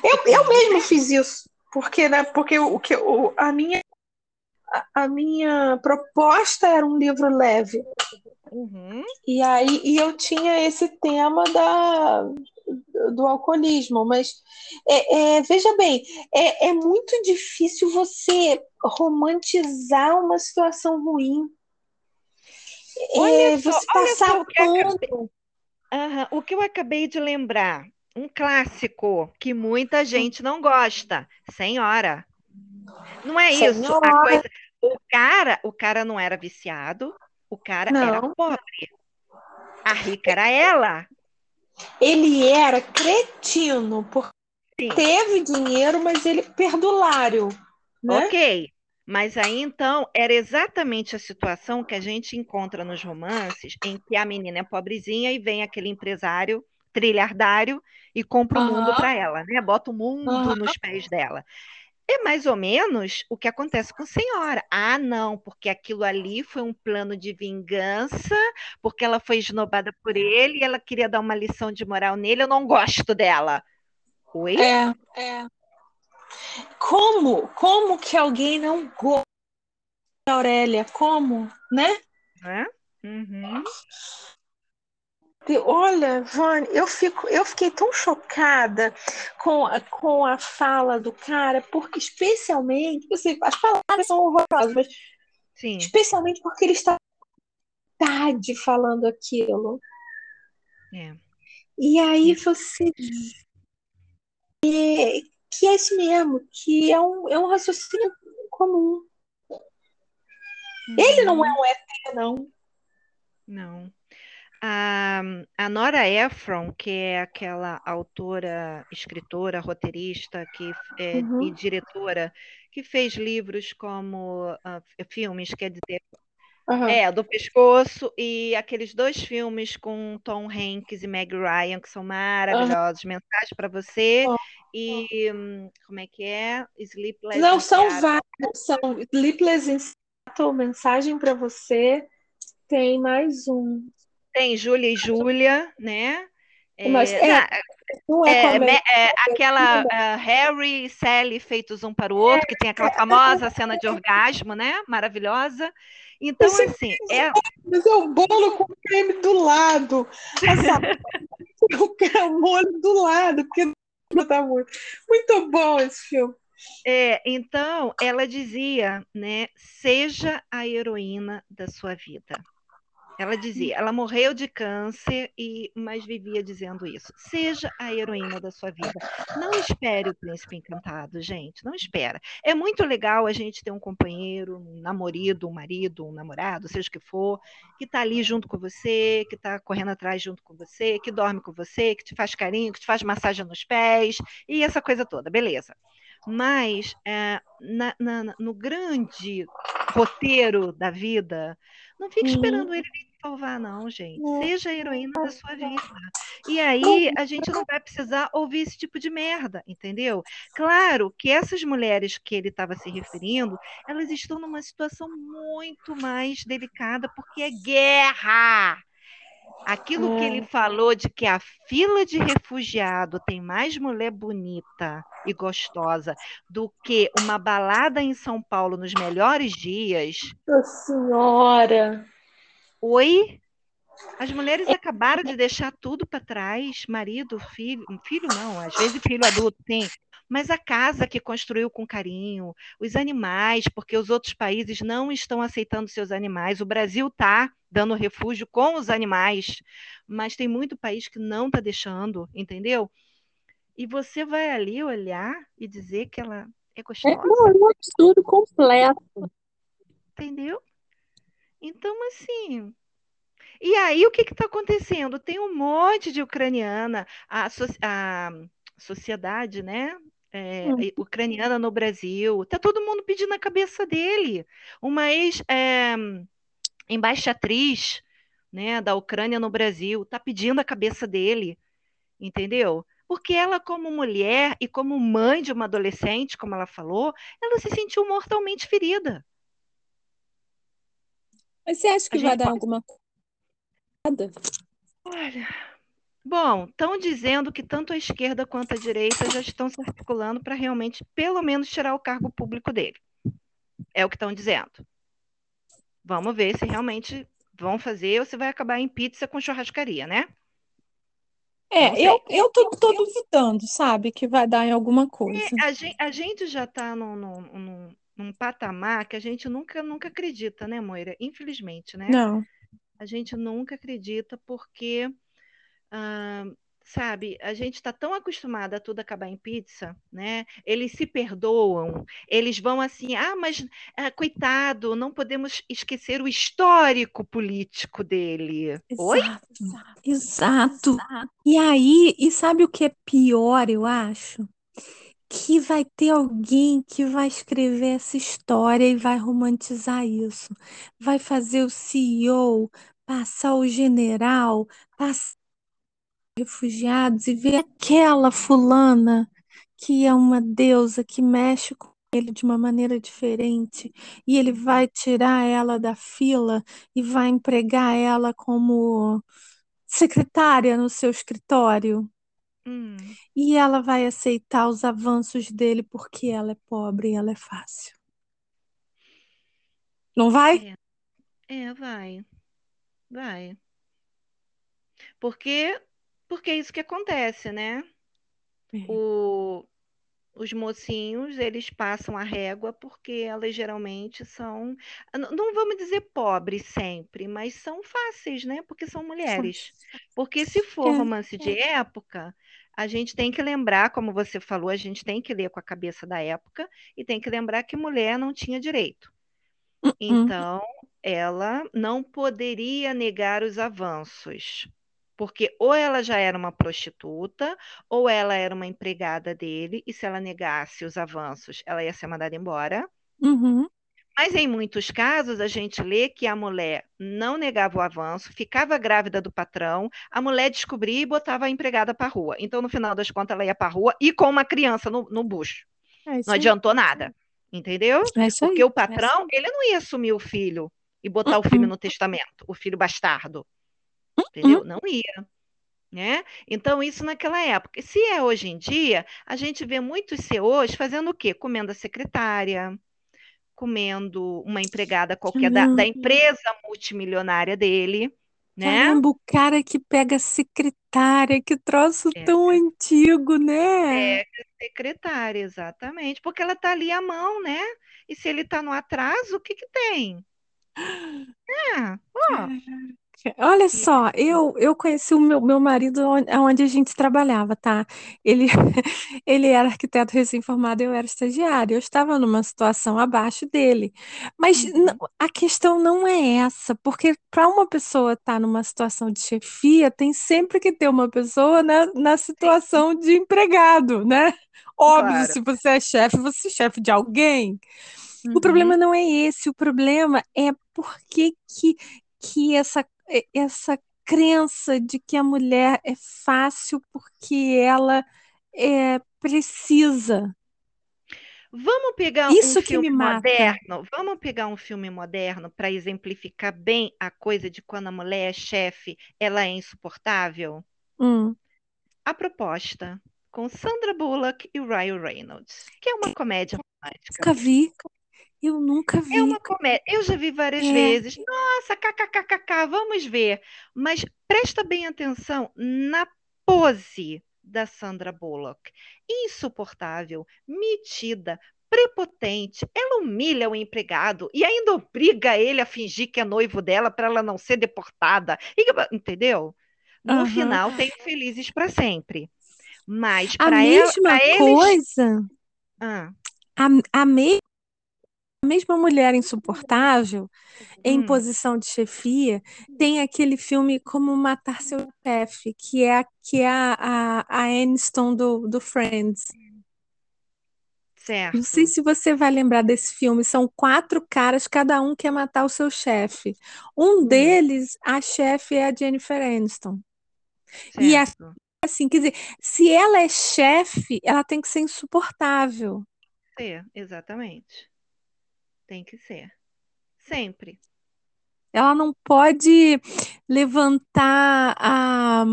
Eu, eu mesmo fiz isso, porque, né, porque o que a minha a minha proposta era um livro leve. Uhum. E aí e eu tinha esse tema da, do alcoolismo, mas é, é, veja bem, é, é muito difícil você romantizar uma situação ruim. Olha é, só, você passar o que, uhum, o que eu acabei de lembrar, um clássico que muita gente não gosta, Senhora. Não é Senhora. isso. Coisa... O cara, o cara não era viciado, o cara não. era pobre. A rica era ela. Ele era cretino, porque Sim. teve dinheiro, mas ele perdulário. Né? Ok. Mas aí então era exatamente a situação que a gente encontra nos romances, em que a menina é pobrezinha e vem aquele empresário trilhardário e compra o mundo para ela, né? Bota o mundo nos pés dela. É mais ou menos o que acontece com a senhora. Ah, não, porque aquilo ali foi um plano de vingança, porque ela foi esnobada por ele e ela queria dar uma lição de moral nele. Eu não gosto dela. Oi? É, é. Como? Como que alguém não gosta da Aurélia? Como? Né? É? Uhum. Olha, Vane, eu, fico, eu fiquei tão chocada com, a, com a fala do cara, porque especialmente, assim, as palavras são horrorosas, mas Sim. especialmente porque ele está tarde falando aquilo. É. E aí você vê que é isso mesmo, que é um, é um raciocínio comum. Uhum. Ele não é um ET, não. Não. A, a Nora Ephron, que é aquela autora, escritora, roteirista que, é, uhum. e diretora, que fez livros como uh, filmes, quer dizer, Uhum. É, do pescoço e aqueles dois filmes com Tom Hanks e Meg Ryan que são maravilhosos. Uhum. Mensagem para você uhum. e como é que é? Sleepless. Não, são vários. São Sleepless in Seattle, Mensagem para você. Tem mais um. Tem Júlia e Júlia, né? É, Mas, é, não, é, é, é, aquela uh, Harry e Sally feitos um para o outro, que tem aquela é, é, famosa cena de orgasmo, né? Maravilhosa. Então, assim. É... Mas é o bolo com creme do lado. (laughs) o molho do lado, porque tá muito. Muito bom esse filme. É, então, ela dizia, né? Seja a heroína da sua vida. Ela dizia, ela morreu de câncer e mas vivia dizendo isso. Seja a heroína da sua vida. Não espere o príncipe encantado, gente. Não espera. É muito legal a gente ter um companheiro, um namorado, um marido, um namorado, seja o que for, que está ali junto com você, que está correndo atrás junto com você, que dorme com você, que te faz carinho, que te faz massagem nos pés e essa coisa toda, beleza? Mas é, na, na, no grande roteiro da vida, não fique uhum. esperando ele salvar, não, gente. Seja a heroína da sua vida. E aí a gente não vai precisar ouvir esse tipo de merda, entendeu? Claro que essas mulheres que ele estava se referindo, elas estão numa situação muito mais delicada porque é guerra. Aquilo que ele é. falou de que a fila de refugiado tem mais mulher bonita e gostosa do que uma balada em São Paulo nos melhores dias. Nossa Senhora! Oi? As mulheres acabaram de deixar tudo para trás, marido, filho, filho não, às vezes filho adulto tem, mas a casa que construiu com carinho, os animais, porque os outros países não estão aceitando seus animais. O Brasil está dando refúgio com os animais, mas tem muito país que não está deixando, entendeu? E você vai ali olhar e dizer que ela é gostosa. É, um absurdo completo. Entendeu? Então, assim, E aí, o que está acontecendo? Tem um monte de ucraniana, a, a sociedade, né? É, hum. ucraniana no Brasil, tá todo mundo pedindo a cabeça dele. Uma ex é, embaixatriz né, da Ucrânia no Brasil está pedindo a cabeça dele, entendeu? Porque ela, como mulher e como mãe de uma adolescente, como ela falou, ela se sentiu mortalmente ferida. Mas você acha que vai dar pode... alguma coisa? Olha, bom, estão dizendo que tanto a esquerda quanto a direita já estão se articulando para realmente, pelo menos, tirar o cargo público dele. É o que estão dizendo. Vamos ver se realmente vão fazer ou se vai acabar em pizza com churrascaria, né? É, eu, eu tô, tô duvidando, sabe, que vai dar em alguma coisa. É, a, gente, a gente já está num, num, num, patamar que a gente nunca, nunca acredita, né, Moira? Infelizmente, né? Não. A gente nunca acredita porque sabe, a gente está tão acostumado a tudo acabar em pizza, né? Eles se perdoam, eles vão assim, ah, mas ah, coitado, não podemos esquecer o histórico político dele. Exato, Oi? Exato. exato. E aí, e sabe o que é pior, eu acho? que vai ter alguém que vai escrever essa história e vai romantizar isso. Vai fazer o CEO passar o general, passar refugiados e ver aquela fulana que é uma deusa que mexe com ele de uma maneira diferente e ele vai tirar ela da fila e vai empregar ela como secretária no seu escritório. Hum. E ela vai aceitar os avanços dele porque ela é pobre e ela é fácil. Não vai? É, é vai. Vai. Porque porque é isso que acontece, né? Uhum. O, os mocinhos, eles passam a régua porque elas geralmente são, não vamos dizer pobres sempre, mas são fáceis, né? Porque são mulheres. Porque se for é, romance de é. época, a gente tem que lembrar, como você falou, a gente tem que ler com a cabeça da época e tem que lembrar que mulher não tinha direito. Uh-uh. Então, ela não poderia negar os avanços porque ou ela já era uma prostituta, ou ela era uma empregada dele, e se ela negasse os avanços, ela ia ser mandada embora. Uhum. Mas em muitos casos a gente lê que a mulher não negava o avanço, ficava grávida do patrão, a mulher descobria e botava a empregada para a rua. Então, no final das contas, ela ia para a rua e com uma criança no, no bucho. É não adiantou nada. Entendeu? É Porque o patrão, é ele não ia assumir o filho e botar o filho no (clears throat) testamento, o filho bastardo entendeu? Uhum. Não ia. Né? Então, isso naquela época. Se é hoje em dia, a gente vê muitos CEOs fazendo o quê? Comendo a secretária, comendo uma empregada qualquer da, da, empresa multimilionária dele. Né? Caramba, o cara que pega a secretária, que troço é. tão antigo, né? É, secretária, exatamente. Porque ela está ali à mão, né? E se ele está no atraso, o que que tem? É, (gasps) ó, Olha só, eu, eu conheci o meu, meu marido onde, a gente trabalhava, tá? Ele, (laughs) ele era arquiteto recém-formado, eu era estagiária. Eu estava numa situação abaixo dele. Mas Uhum. a questão não é essa, porque para uma pessoa estar numa situação de chefia, tem sempre que ter uma pessoa na, na situação (laughs) de empregado, né? Óbvio, Claro. se você é chefe, você é chefe de alguém. O Uhum. problema não é esse, o problema é por que, que, que essa essa crença de que a mulher é fácil porque ela é, precisa. Vamos pegar Isso um filme moderno. Vamos pegar um filme moderno para exemplificar bem a coisa de quando a mulher é chefe, ela é insuportável. Hum. A proposta com Sandra Bullock e Ryan Reynolds, que é uma comédia romântica. Nunca vi. Eu nunca vi. É uma comédia. Eu já vi várias é. vezes. Nossa, kkkk, vamos ver. Mas presta bem atenção na pose da Sandra Bullock. Insuportável, metida, prepotente. Ela humilha o empregado e ainda obriga ele a fingir que é noivo dela para ela não ser deportada. Entendeu? No uhum. final, tem felizes para sempre. Mas para ela. A mesma coisa. Ah. A, a mesma a mesma mulher insuportável, em hum. posição de chefia, tem aquele filme Como Matar Seu Chefe, que é, que é a, a, a Aniston do, do Friends. Certo. Não sei se você vai lembrar desse filme. São quatro caras, cada um quer matar o seu chefe. Um hum. deles, a chefe é a Jennifer Aniston. Certo. E assim, assim, quer dizer, se ela é chefe, ela tem que ser insuportável. Ser, exatamente. Tem que ser. Sempre. Ela não pode levantar a,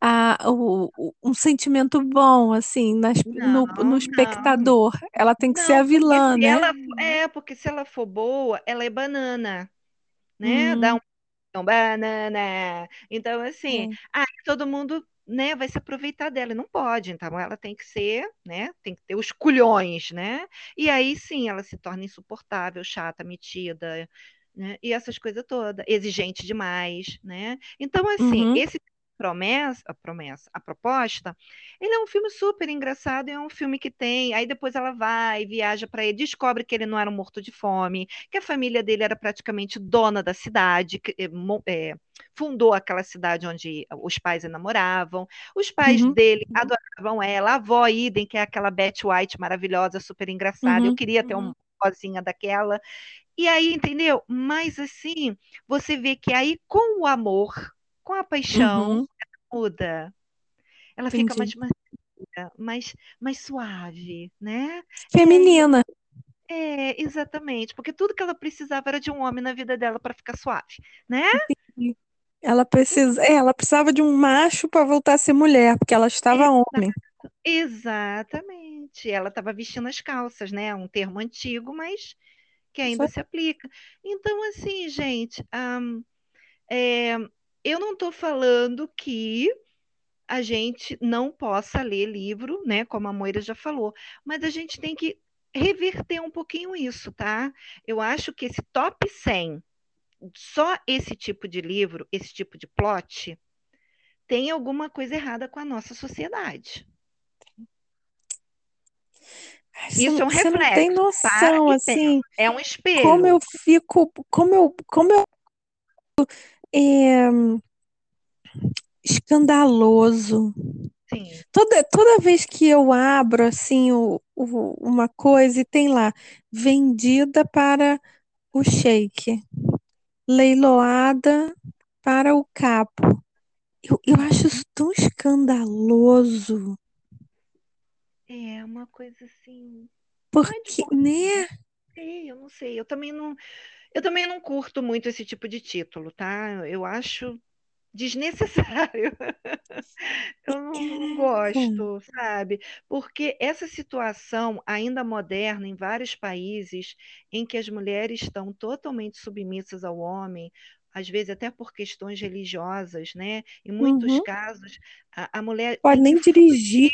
a, o, um sentimento bom, assim, nas, não, no, no, espectador. Não. Ela tem que não, ser a vilã, né? Ela, é, porque se ela for boa, ela é banana, né? Hum. Dá um, um banana. Então, assim, é. aí todo mundo né, vai se aproveitar dela. Não pode, então ela tem que ser, né, tem que ter os culhões, né? E aí sim ela se torna insuportável, chata, metida, né? E essas coisas todas, exigente demais, né? Então, assim, uhum. esse promessa, a promessa, a proposta, ele é um filme super engraçado, é um filme que tem, aí depois ela vai, viaja para ele, descobre que ele não era um morto de fome, que a família dele era praticamente dona da cidade, que, é, fundou aquela cidade onde os pais enamoravam, os pais uhum. dele adoravam ela, a avó Idem, que é aquela Betty White maravilhosa, super engraçada, uhum. eu queria ter uma vozinha daquela, e aí, entendeu? Mas assim, você vê que aí com o amor, com a paixão, uhum. ela muda. Ela Entendi. fica mais mais, mais suave, né? Feminina. É, exatamente, porque tudo que ela precisava era de um homem na vida dela para ficar suave, né? Entendi. Ela precisa, é, ela precisava de um macho para voltar a ser mulher, porque ela estava Exato. homem. Exatamente. Ela estava vestindo as calças, né? Um termo antigo, mas que ainda Só... se aplica. Então, assim, gente, um, é, eu não estou falando que a gente não possa ler livro, né? Como a Moira já falou, mas a gente tem que reverter um pouquinho isso, tá? Eu acho que esse top 100, só esse tipo de livro, esse tipo de plot, tem alguma coisa errada com a nossa sociedade. Isso é um reflexo. Você não tem tá? noção, tá? assim. É um espelho. Como eu fico, como eu, como eu é, escandaloso. Sim. Toda, toda vez que eu abro assim o, o, uma coisa e tem lá vendida para o shake, leiloada para o capo. Eu, eu acho isso tão escandaloso. É uma coisa assim. Porque, né? Sei, eu não sei. Eu também não. Eu também não curto muito esse tipo de título, tá? Eu acho desnecessário. (laughs) Eu não, gosto, sabe? Porque essa situação ainda moderna em vários países em que as mulheres estão totalmente submissas ao homem, às vezes até por questões religiosas, né? Em muitos uhum. casos, a, a mulher pode nem dirigir.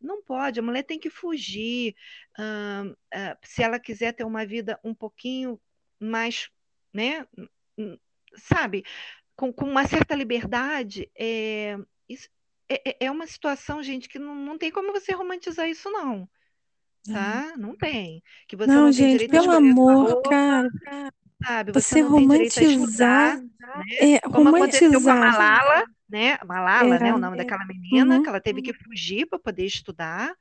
Não pode, a mulher tem que fugir. Uh, uh, se ela quiser ter uma vida um pouquinho mais, né? Sabe, com, com uma certa liberdade, é, isso, é, é, é uma situação, gente, que não, não tem como você romantizar isso, não. Tá? Não tem. Que você não, não gente, pelo amor, roupa, cara. Sabe? Você, você romantizar, estudar, né? é, Como romantizar. aconteceu com a Malala, né? Malala, Era, né? O nome é, daquela menina, uhum. que ela teve que fugir para poder estudar.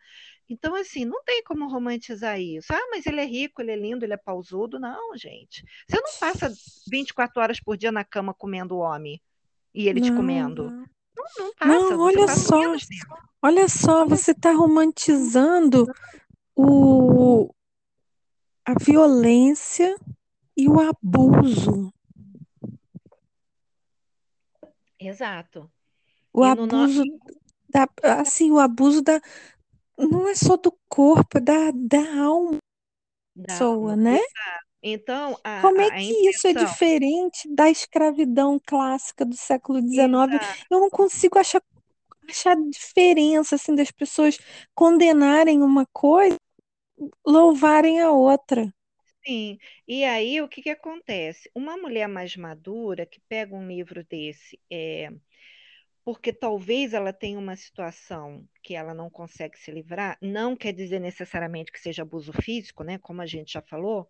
Então, assim, não tem como romantizar isso. Ah, mas ele é rico, ele é lindo, ele é pausudo. Não, gente. Você não passa 24 horas por dia na cama comendo o homem e ele não, te comendo. Não, não passa. Não, olha só. Olha só, você está romantizando o, a violência e o abuso. Exato. O e abuso no... da, assim, o abuso da, não é só do corpo, é da, da alma da pessoa, alma. né? Então, a, como é que intenção... isso é diferente da escravidão clássica do século XIX? Eu não consigo achar, achar diferença assim das pessoas condenarem uma coisa, louvarem a outra. Sim, e aí o que, que acontece? Uma mulher mais madura que pega um livro desse, é, porque talvez ela tenha uma situação que ela não consegue se livrar, não quer dizer necessariamente que seja abuso físico, né? Como a gente já falou.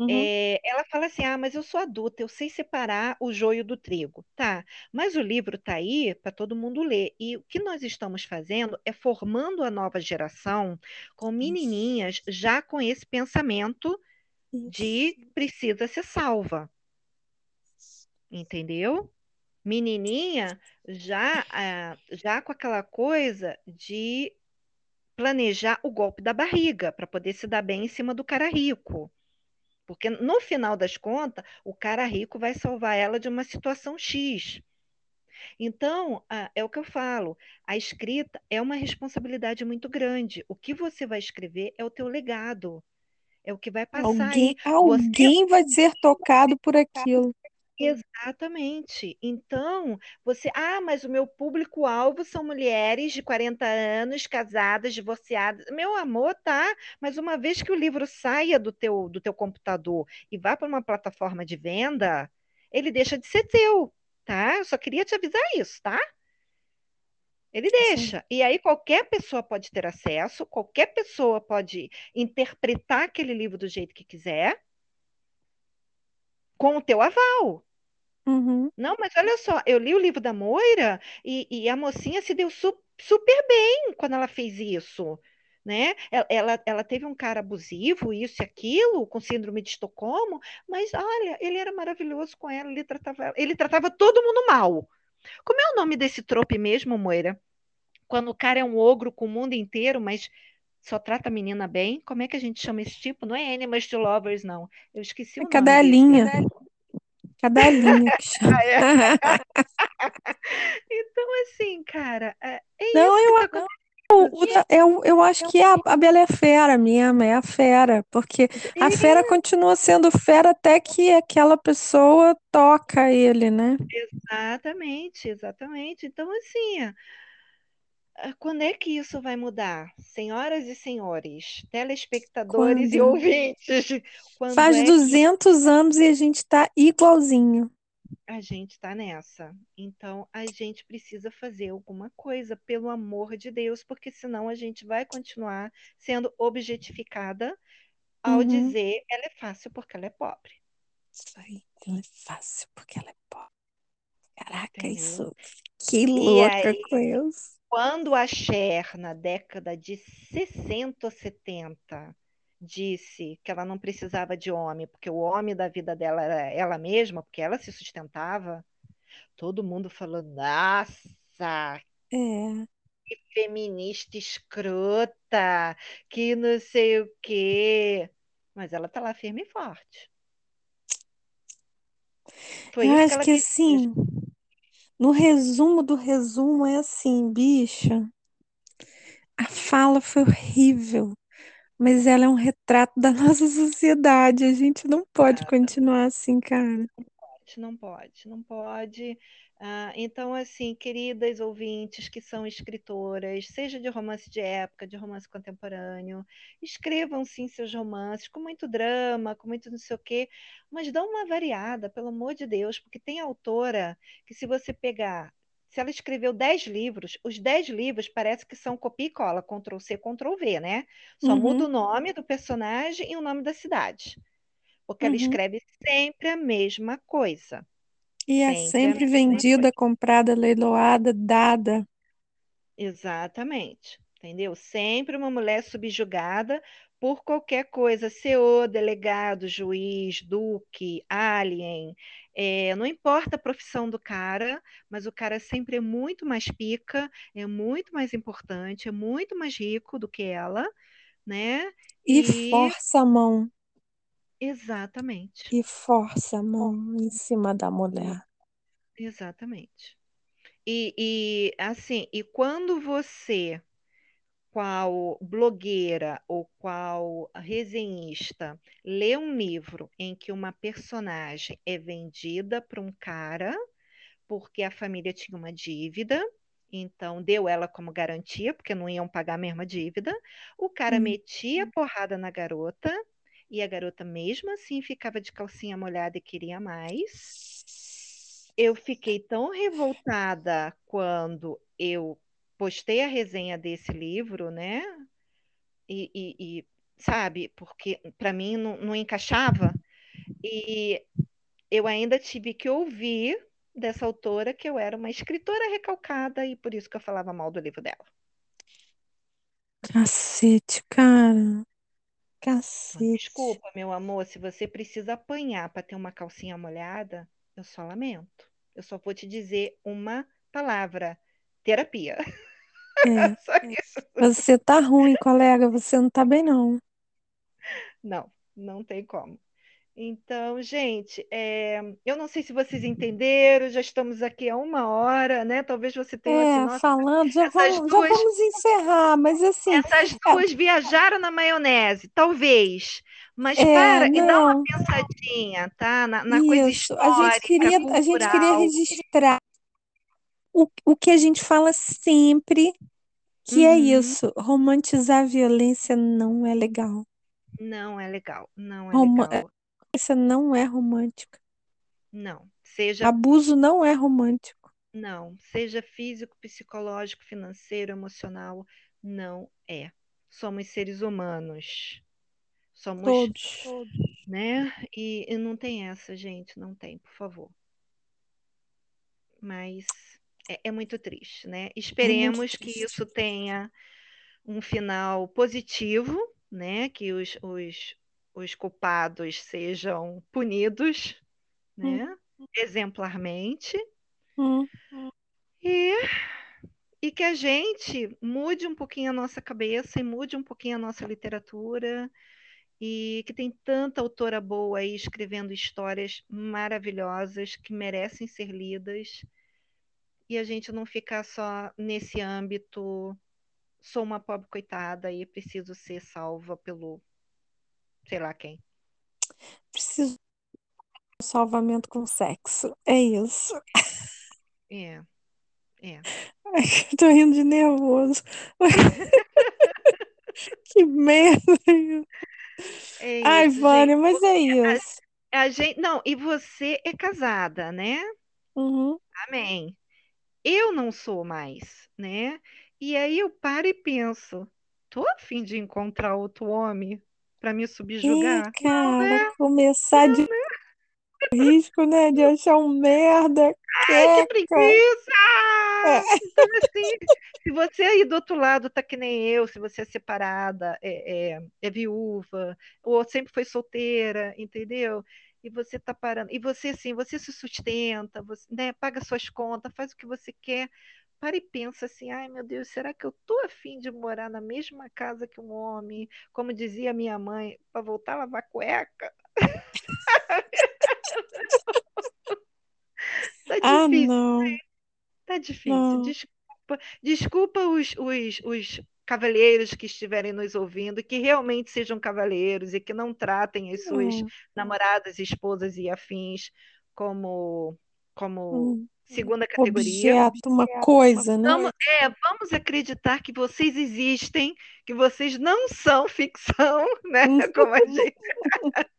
Uhum. É, ela fala assim: ah, mas eu sou adulta, eu sei separar o joio do trigo. Tá, mas o livro está aí para todo mundo ler. E o que nós estamos fazendo é formando a nova geração com menininhas já com esse pensamento de precisa ser salva. Entendeu? Menininha já, ah, já com aquela coisa de planejar o golpe da barriga para poder se dar bem em cima do cara rico. Porque no final das contas, o cara rico vai salvar ela de uma situação X. Então, ah, é o que eu falo, a escrita é uma responsabilidade muito grande. O que você vai escrever é o teu legado. É o que vai passar. Alguém, alguém vai ser tocado por aquilo. Exatamente. Então, você, ah, mas o meu público-alvo são mulheres de 40 anos, casadas, divorciadas. Meu amor, tá, mas uma vez que o livro saia do teu, do teu computador e vá para uma plataforma de venda, ele deixa de ser teu, tá? Eu só queria te avisar isso, tá? Ele deixa. Sim. E aí qualquer pessoa pode ter acesso, qualquer pessoa pode interpretar aquele livro do jeito que quiser, com o teu aval. Uhum. Não, mas olha só, eu li o livro da Moira e, e a mocinha se deu su super bem quando ela fez isso. Né? Ela, ela teve um cara abusivo, isso e aquilo, com síndrome de Estocolmo, mas olha, ele era maravilhoso com ela, ele tratava, ele tratava todo mundo mal. Como é o nome desse trope mesmo, Moira? Quando o cara é um ogro com o mundo inteiro, mas só trata a menina bem? Como é que a gente chama esse tipo? Não é Animals to Lovers, não. Eu esqueci é o cadelinha. nome. Cadelinha. Cadelinha que chama. (laughs) (laughs) então, assim, cara, é, é não, isso eu, tá eu, eu acho que a, a Bela é fera mesmo, é a fera, porque a fera continua sendo fera até que aquela pessoa toca ele, né? Exatamente, exatamente. Então, assim, quando é que isso vai mudar? Senhoras e senhores, telespectadores Quando? e ouvintes. (laughs) Faz é 200 que... anos e a gente está igualzinho. A gente está nessa. Então, a gente precisa fazer alguma coisa, pelo amor de Deus, porque senão a gente vai continuar sendo objetificada ao uhum. dizer ela é fácil porque ela é pobre. Isso aí, ela é fácil porque ela é pobre. Caraca, Entendeu? isso. Que louca aí, com isso. Quando a Cher, na década de 60 ou 70, disse que ela não precisava de homem, porque o homem da vida dela era ela mesma, porque ela se sustentava, todo mundo falou: nossa, é. que feminista escrota, que não sei o quê. Mas ela tá lá firme e forte. Foi Eu acho que, que assim, no resumo do resumo é assim, bicha. A fala foi horrível, mas ela é um retrato da (laughs) nossa sociedade. A gente não pode continuar assim, cara. Não pode, não pode. Ah, então, assim, queridas ouvintes que são escritoras, seja de romance de época, de romance contemporâneo, escrevam sim seus romances com muito drama, com muito não sei o quê, mas dão uma variada, pelo amor de Deus, porque tem autora que, se você pegar, se ela escreveu 10 livros, os 10 livros parece que são copia e cola, Ctrl C, Ctrl V, né? Só uhum. muda o nome do personagem e o nome da cidade. Porque uhum. ela escreve sempre a mesma coisa. E é sempre vendida, comprada, leiloada, dada. Exatamente. Entendeu? Sempre uma mulher subjugada por qualquer coisa, CEO, delegado, juiz, duque, alien, é, não importa a profissão do cara, mas o cara sempre é muito mais pica, é muito mais importante, é muito mais rico do que ela, né? E, e... força a mão. Exatamente. E força a mão em cima da mulher. Exatamente. E, e assim, e quando você, qual blogueira ou qual resenhista, lê um livro em que uma personagem é vendida para um cara porque a família tinha uma dívida, então deu ela como garantia, porque não iam pagar a mesma dívida, o cara uhum. metia porrada na garota e a garota mesmo assim ficava de calcinha molhada e queria mais. eu fiquei tão revoltada quando eu postei a resenha desse livro, né? E, e, e sabe, porque para mim não, não encaixava. E eu ainda tive que ouvir dessa autora que eu era uma escritora recalcada e por isso que eu falava mal do livro dela. Cacete, cara. Cacete. Desculpa, meu amor, se você precisa apanhar para ter uma calcinha molhada, eu só lamento. Eu só vou te dizer uma palavra: terapia. É. (laughs) só isso. Você tá ruim, colega. Você não tá bem, não. Não, não tem como. Então, gente, é, eu não sei se vocês entenderam, já estamos aqui há uma hora, né? Talvez você tenha é, assim, falando, já vamos, duas, já vamos encerrar, mas assim. Essas é duas é... viajaram na maionese, talvez. Mas é, para não. e dá uma pensadinha, tá? Na, na coisa histórica. A gente queria, cultural. a gente queria registrar o, o que a gente fala sempre, que é uhum. é isso: romantizar a violência não é legal. Não é legal, não é Roma legal. Essa não é romântica. Não. Seja abuso não é romântico. Não, seja físico, psicológico, financeiro, emocional, não é. Somos seres humanos. Somos todos, né? E, e não tem essa, gente, não tem, por favor. Mas é, é muito triste, né? Esperemos que isso tenha um final positivo, né? Que os, os, os culpados sejam punidos, né? Hum. Exemplarmente. Hum. E, e que a gente mude um pouquinho a nossa cabeça e mude um pouquinho a nossa literatura. E que tem tanta autora boa aí escrevendo histórias maravilhosas que merecem ser lidas. E a gente não ficar só nesse âmbito sou uma pobre coitada e preciso ser salva pelo sei lá quem. Preciso de salvamento com sexo. É isso. É. É. Ai, (laughs) tô rindo de nervoso. (laughs) que merda. É isso, Ai, Vânia, gente. mas é isso. A, a, gente, não, e você é casada, né? Uhum. Amém. Eu não sou mais, né? E aí eu paro e penso, tô a fim de encontrar outro homem para me subjugar. Ih, cara, não, né? começar não, de né? risco, né? De achar um merda. Ai, que preguiça! É. Então, assim, se você aí do outro lado tá que nem eu, se você é separada, é, é, é viúva, ou sempre foi solteira, entendeu? E você tá parando, e você assim, você se sustenta, você né, paga suas contas, faz o que você quer, para e pensa assim, ai meu Deus, será que eu tô afim de morar na mesma casa que um homem? Como dizia minha mãe, para voltar a lavar cueca? (laughs) tá ah, difícil, ah. Né? Tá difícil. Não. Desculpa, desculpa os, os, os cavalheiros que estiverem nos ouvindo, que realmente sejam cavalheiros e que não tratem as suas namoradas, esposas e afins como como hum segunda categoria. Objeto, uma coisa, né? Vamos, é, vamos acreditar que vocês existem, que vocês não são (laughs) ficção, né? (laughs) Como a gente. (laughs)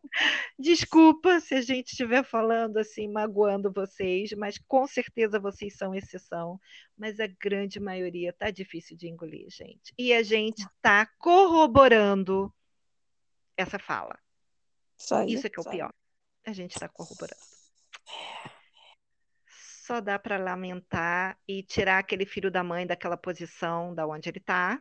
Desculpa se a gente estiver falando assim, magoando vocês, mas com certeza vocês são exceção. Mas a grande maioria tá difícil de engolir, gente. E a gente está corroborando essa fala. Isso, Isso é que é o pior. A gente está corroborando só dá para lamentar e tirar aquele filho da mãe daquela posição da onde ele está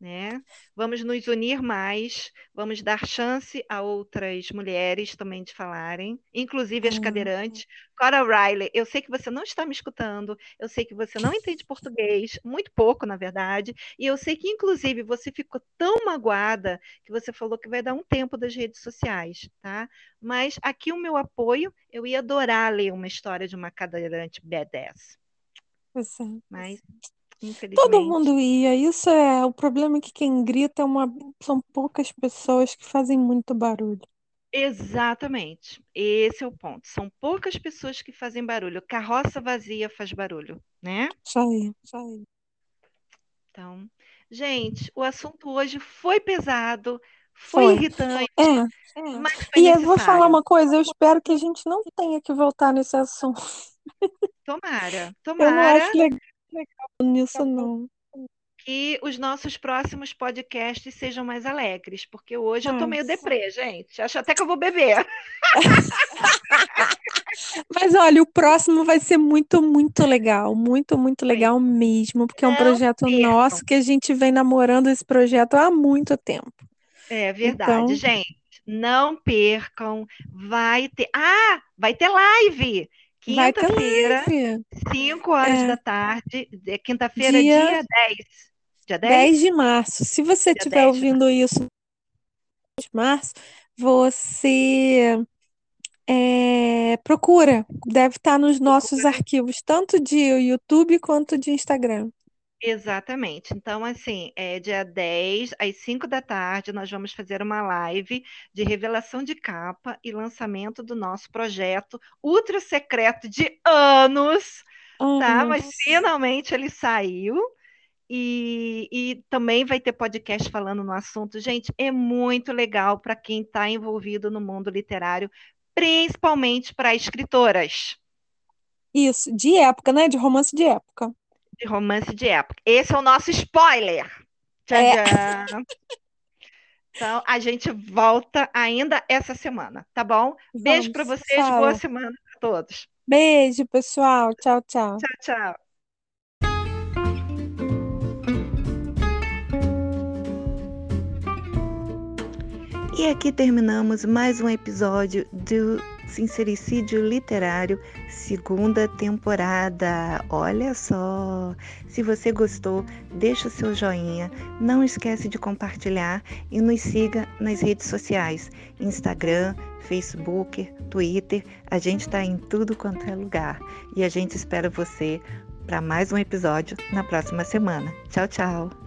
né? Vamos nos unir mais, vamos dar chance a outras mulheres também de falarem, inclusive as uhum. cadeirantes. Cora Riley, eu sei que você não está me escutando, eu sei que você não entende português, muito pouco, na verdade, e eu sei que, inclusive, você ficou tão magoada que você falou que vai dar um tempo das redes sociais, tá? Mas aqui o meu apoio, eu ia adorar ler uma história de uma cadeirante badass. É. Mas Todo mundo ia. Isso é o problema é que quem grita é uma, são poucas pessoas que fazem muito barulho. Exatamente. Esse é o ponto. São poucas pessoas que fazem barulho. Carroça vazia faz barulho, né? Isso aí, isso aí. Então, gente, o assunto hoje foi pesado, foi, foi. irritante. É, é. Mas foi e eu vou falar uma coisa, eu espero que a gente não tenha que voltar nesse assunto. Tomara, tomara. (laughs) Eu não acho legal, legal nisso, não que os nossos próximos podcasts sejam mais alegres, porque hoje Nossa. eu tô meio deprê, gente. Acho até que eu vou beber. (laughs) Mas olha, o próximo vai ser muito, muito legal. Muito, muito legal mesmo, porque Não é um projeto percam. nosso que a gente vem namorando esse projeto há muito tempo. É verdade, então... gente. Não percam. Vai ter. Ah, vai ter live! Quinta-feira, 5 horas é. da tarde, quinta-feira, dia... dia 10. Dia 10? 10 de março. Se você estiver ouvindo isso de março, você é, procura. Deve estar nos nossos arquivos, tanto de YouTube quanto de Instagram. Exatamente. Então, assim, é dia 10, às 5 da tarde, nós vamos fazer uma live de revelação de capa e lançamento do nosso projeto ultra secreto de anos, tá? Mas finalmente ele saiu. E, e, também vai ter podcast falando no assunto. Gente, é muito legal para quem está envolvido no mundo literário, principalmente para escritoras. Isso, de época, né? De romance de época. De romance de época. Esse é o nosso spoiler. Tchau, é. Então, a gente volta ainda essa semana, tá bom? Vamos, Beijo para vocês, boa semana para todos. Beijo, pessoal. Tchau, tchau. Tchau, tchau. E aqui terminamos mais um episódio do Sincericídio Literário, segunda temporada. Olha só! Se você gostou, deixa o seu joinha, não esquece de compartilhar e nos siga nas redes sociais: Instagram, Facebook, Twitter. A gente está em tudo quanto é lugar. E a gente espera você para mais um episódio na próxima semana. Tchau, tchau!